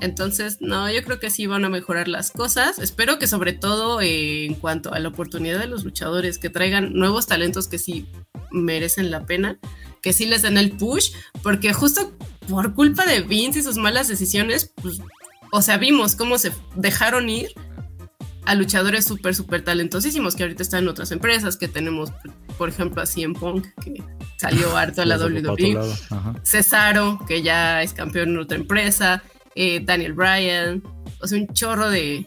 Entonces, no, yo creo que sí van a mejorar las cosas. Espero que sobre todo eh, en cuanto a la oportunidad de los luchadores, que traigan nuevos talentos que sí merecen la pena, que sí les den el push, porque justo por culpa de Vince y sus malas decisiones, pues o sea, vimos cómo se dejaron ir a luchadores súper, súper talentosísimos que ahorita están en otras empresas, que tenemos, por ejemplo, a CM Punk, que salió harto a la WWE, Cesaro, que ya es campeón en otra empresa, eh, Daniel Bryan, o sea, un chorro de,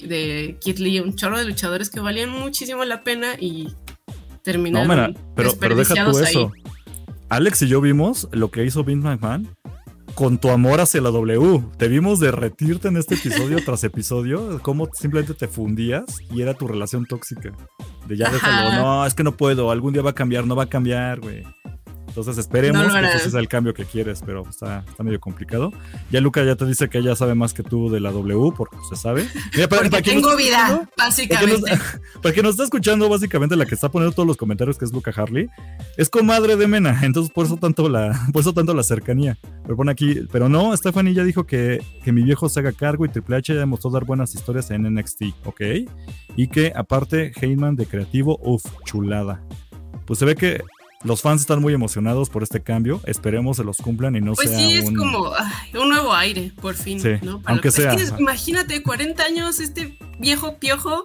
de Kid Lee, un chorro de luchadores que valían muchísimo la pena y terminaron no, pero, pero deja tú eso. Alex y yo vimos lo que hizo Vince McMahon con tu amor hacia la W. Te vimos derretirte en este episodio tras episodio, cómo simplemente te fundías y era tu relación tóxica. De ya déjalo, no, es que no puedo, algún día va a cambiar, no va a cambiar, güey. Entonces esperemos que ese sea el cambio que quieres, pero está, está, medio complicado. Ya Luca ya te dice que ella sabe más que tú de la W, porque se sabe. para, tengo vida, básicamente. Para que, nos, está escuchando, básicamente la que está poniendo todos los comentarios, que es Luca Harley, es comadre de Mena, entonces por eso tanto la, por eso tanto la cercanía. Pero pone aquí, pero no, Stephanie ya dijo que, que mi viejo se haga cargo y Triple H ya demostró dar buenas historias en NXT, ¿ok? Y que aparte, Heyman de creativo, uff, chulada. Pues se ve que los fans están muy emocionados por este cambio. Esperemos se los cumplan y no pues sea. Pues sí, es como un nuevo aire, por fin. Sí, aunque sea. imagínate, 40 años, este viejo piojo.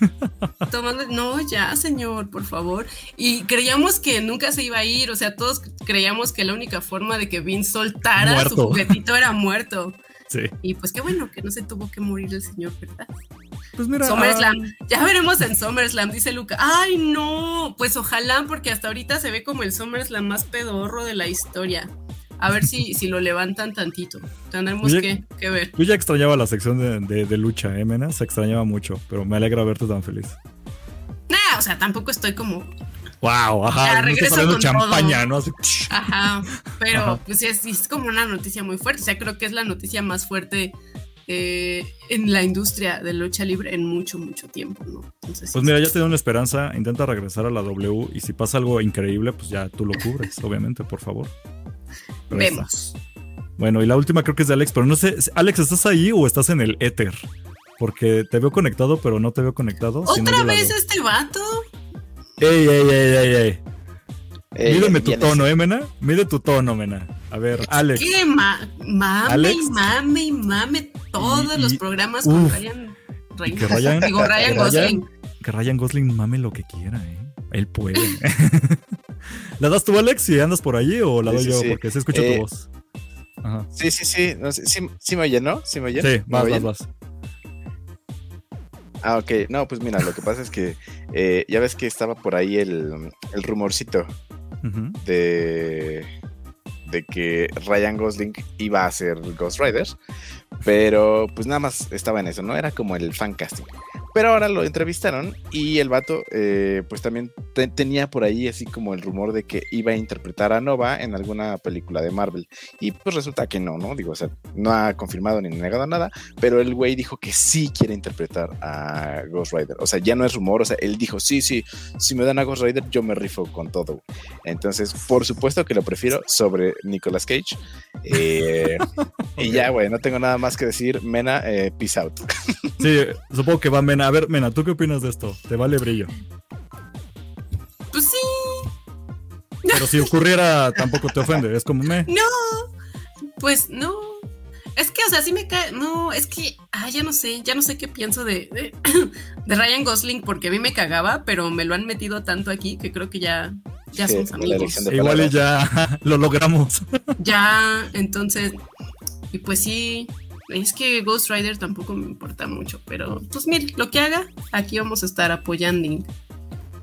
tomando. No, ya, señor, por favor. Y creíamos que nunca se iba a ir. O sea, todos creíamos que la única forma de que Vince soltara su juguetito era muerto. Sí. Y pues qué bueno que no se tuvo que morir el señor, ¿verdad? Pues mira. SummerSlam. Ah, ya veremos en SummerSlam, dice Luca. Ay, no. Pues ojalá, porque hasta ahorita se ve como el SummerSlam más pedorro de la historia. A ver si, si lo levantan tantito. Tendremos que, ver. Yo ya extrañaba la sección de, lucha, ¿eh, Mena? Se extrañaba mucho, pero me alegra verte tan feliz. Nah, o sea, tampoco estoy como. Wow, ajá. Ya, regreso con champaña, ¿no? Ajá, pero pues es, es como una noticia muy fuerte. O sea, creo que es la noticia más fuerte eh, en la industria de lucha libre en mucho, mucho tiempo, ¿no? pues mira, ya te doy una esperanza, intenta regresar a la W y si pasa algo increíble, pues ya tú lo cubres, obviamente, por favor. Vemos. Bueno, y la última creo que es de Alex, pero no sé, Alex, ¿estás ahí o estás en el éter? Porque te veo conectado, pero no te veo conectado. ¿Otra vez este vato? Ey, ey, ey, ey, ey. Eh, Mídeme tu tono, ¿eh, Mena? Mide tu tono, Mena. A ver, Alex. ¿Qué? Ma mame, Alex. y mame, y mame todos Y- los programas con. Ryan que. Ryan- Digo, Ryan que Gosling. Que Ryan Gosling mame lo que quiera, ¿eh? Él puede. ¿La das tú, Alex, si andas por allí o la Sí, doy sí, yo? sí. Porque se escucha Eh, tu voz. Ajá. Sí, sí, sí. No sí, sí me oyen, ¿no? Sí me oyen. Sí, ¿Me vas, vas, vas. Ah, ok. No, pues mira, lo que pasa es que eh, ya ves que estaba por ahí el, el rumorcito De, de que Ryan Gosling iba a ser Ghost Rider, pero pues nada más estaba en eso, ¿no? Era como el fan casting. Pero ahora lo entrevistaron y el vato eh, pues también te- tenía por ahí así como el rumor de que iba a interpretar a Nova en alguna película de Marvel. Y pues resulta que no, ¿no? Digo, o sea, no ha confirmado ni negado nada, pero el güey dijo que sí quiere interpretar a Ghost Rider. O sea, ya no es rumor, o sea, él dijo, sí, sí, si me dan a Ghost Rider yo me rifo con todo. Entonces, por supuesto que lo prefiero sobre Nicolas Cage. Eh, Y ya, güey, no tengo nada más que decir. Mena, eh, peace out. Sí, supongo que va Mena. A ver, Mena, ¿tú qué opinas de esto? ¿Te vale brillo? Pues sí, Pero si ocurriera, tampoco te ofende. Es como me. no, pues no. Es que, o sea, sí me cae. No, es que, ah, ya no sé, ya no sé qué pienso de, de, de Ryan Gosling, porque a mí me cagaba, pero me lo han metido tanto aquí que creo que ya, ya Sí, somos amigos. Igual y ya lo logramos. Ya, entonces, y pues sí, es que Ghost Rider tampoco me importa mucho, pero pues mire, lo que haga, aquí vamos a estar apoyando,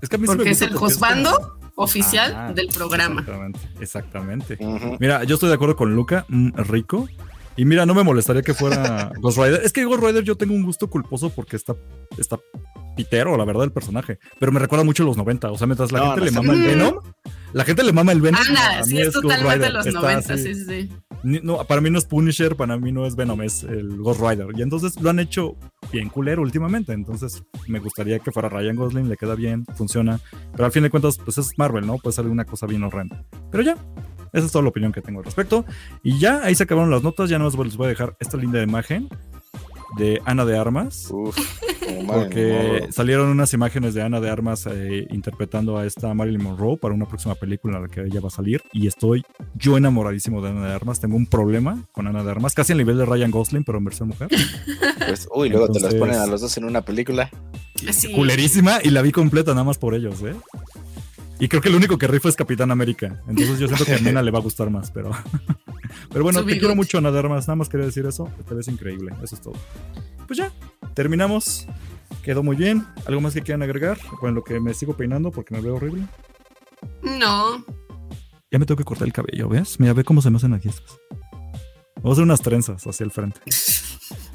Es que a mí sí me porque es gusta el porque es juzgando como- oficial Ajá, del programa. Exactamente. Exactamente. Mira, yo estoy de acuerdo con Luca, mm, rico. Y mira, no me molestaría que fuera Ghost Rider. Es que Ghost Rider yo tengo un gusto culposo porque está, está pitero, la verdad, el personaje. Pero me recuerda mucho a los 90. O sea, mientras la No, gente no le mama el. Venom, la gente le mama el Venom. Anda, sí, es Ghost totalmente Rider. los Está 90, así. sí, sí, no, para mí no es Punisher, para mí no es Venom, es el Ghost Rider. Y entonces lo han hecho bien culero últimamente. Entonces me gustaría que fuera Ryan Gosling, le queda bien, funciona. Pero al fin de cuentas, pues es Marvel, ¿no? Puede salir una cosa bien horrenda. Pero ya, esa es toda la opinión que tengo al respecto. Y ya, ahí se acabaron las notas. Ya no les voy a dejar esta linda imagen de Ana de Armas. Uf, Porque salieron unas imágenes de Ana de Armas eh, interpretando a esta Marilyn Monroe para una próxima película en la que ella va a salir. Y estoy yo enamoradísimo de Ana de Armas. Tengo un problema con Ana de Armas, casi al nivel de Ryan Gosling, pero en versión mujer. Pues, uy, luego te los Entonces- ponen a los dos en una película. Así. Culerísima y la vi completa nada más por ellos, ¿eh? Y creo que el único que rifa es Capitán América. Entonces yo siento que a Mena le va a gustar más, pero. Pero bueno, Su te quiero mucho, Ana de Armas. Nada más quería decir eso. Te ves increíble. Eso es todo. Pues ya, terminamos. Quedó muy bien. ¿Algo más que quieran agregar? Bueno, lo que me sigo peinando porque me veo horrible. No, Ya me tengo que cortar el cabello, ¿ves? Mira, ve cómo se me hacen aquí estas. Vamos a hacer unas trenzas hacia el frente.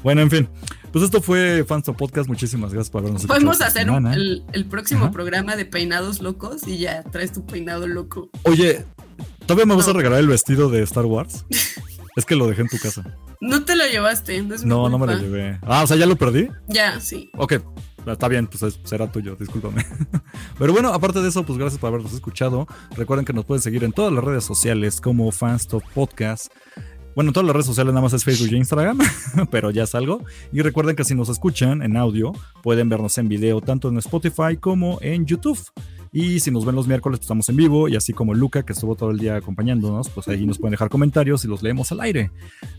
Bueno, en fin. Pues esto fue Fanstop Podcast. Muchísimas gracias por habernos escuchado podemos hacer un- el, el próximo Ajá. programa de peinados locos y ya traes tu peinado loco. Oye, ¿todavía me vas a No. regalar el vestido de Star Wars? es que lo dejé en tu casa. No te lo llevaste, no es mi No, no me lo llevé. Ah, o sea, ya lo perdí. Ya, sí. Ok, está bien, pues es- será tuyo, discúlpame. Pero bueno, aparte de eso, pues gracias por habernos escuchado. Recuerden que nos pueden seguir en todas las redes sociales como Fanstop Podcast. Bueno, en todas las redes sociales nada más es Facebook e Instagram, pero ya salgo. Y recuerden que si nos escuchan en audio, pueden vernos en video tanto en Spotify como en YouTube. Y si nos ven los miércoles, pues estamos en vivo. Y así como Luca, que estuvo todo el día acompañándonos, pues ahí nos pueden dejar comentarios y los leemos al aire.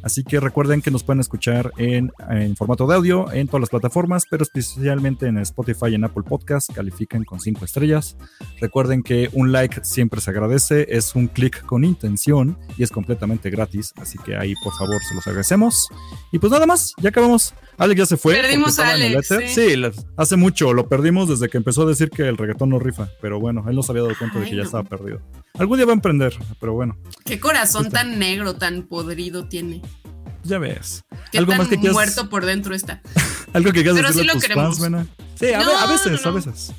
Así que recuerden que nos pueden escuchar en, en formato de audio en todas las plataformas, pero especialmente en Spotify y en Apple Podcast. Califican con 5 estrellas. Recuerden que un like siempre se agradece, es un clic con intención y es completamente gratis. Así que ahí, por favor, se los agradecemos. Y pues nada más, ya acabamos. Alex ya se fue. Perdimos a Alex, sí. Hace mucho, lo perdimos desde que empezó a decir que el reggaetón no rifa. Pero bueno, él no se había dado cuenta de que ya estaba perdido. Algún día va a emprender, pero bueno, Qué corazón tan negro, tan podrido tiene. ya ves. Qué ¿Algo tan más que quieras- muerto por dentro está. Algo que quieras Pero decirle sí a lo tus queremos. fans? Sí, a, No, ve- a veces, no, a veces.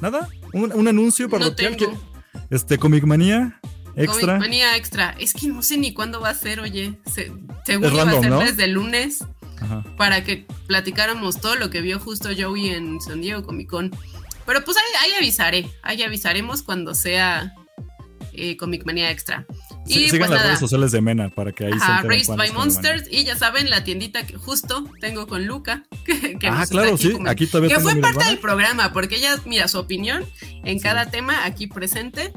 ¿Nada? ¿Un, un anuncio parroquial? que- este, Comic Manía extra. Comic Manía extra. Es que no sé ni cuándo va a ser, oye. Se, según Es random, a ser ¿no? desde el lunes Ajá. para que platicáramos todo lo que vio justo Joey en San Diego Comic Con. Pero pues ahí, ahí avisaré. Ahí avisaremos cuando sea eh, Comic Manía extra. Sí, Y sigan pues las nada. redes sociales de Mena para que ahí se Ajá, enteren Raised by. Monsters. Y ya saben, la tiendita que justo tengo con Luca. Que, que Ah, claro, aquí sí. Aquí todavía que fue parte del programa, porque ella, mira, su opinión en Sí. cada tema aquí presente.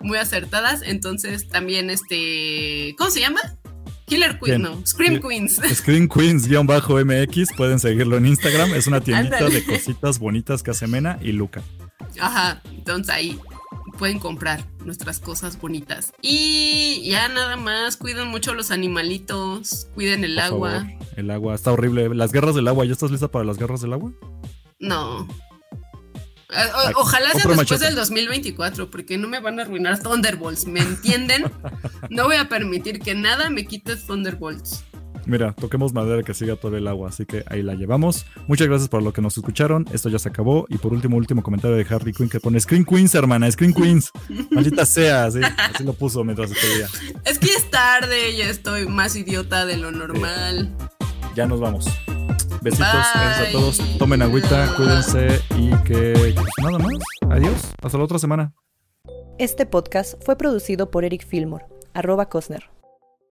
muy acertadas. Entonces también este, ¿cómo se llama? Killer Queen, no, Scream Sí. Queens. Screen Queens-MX, pueden seguirlo en Instagram. Es una tiendita de cositas bonitas que hace Mena y Luca. Ajá, entonces ahí pueden comprar nuestras cosas bonitas. Y ya nada más, cuiden mucho los animalitos, cuiden el Por agua. favor. El agua está horrible. Las guerras del agua, ¿ya estás lista para las guerras del agua? No. Eh, o- ojalá sea después del 2024, porque no me van a arruinar Thunderbolts, ¿me entienden? no voy a permitir que nada me quite Thunderbolts. Mira, toquemos madera que siga todo el agua, así que ahí la llevamos. Muchas gracias por lo que nos escucharon. Esto ya se acabó. Y por último, último comentario de Harley Quinn que pone Screen Queens, hermana, Screen Queens. Maldita sea, sí. Así lo puso mientras escribía. Es que es tarde, ya estoy más idiota de lo normal. Ya nos vamos. Besitos, Bye. gracias a todos. Tomen agüita, cuídense y que pues, nada más. Adiós. Hasta la otra semana. Este podcast fue producido por Eric Fillmore, arroba Cosner.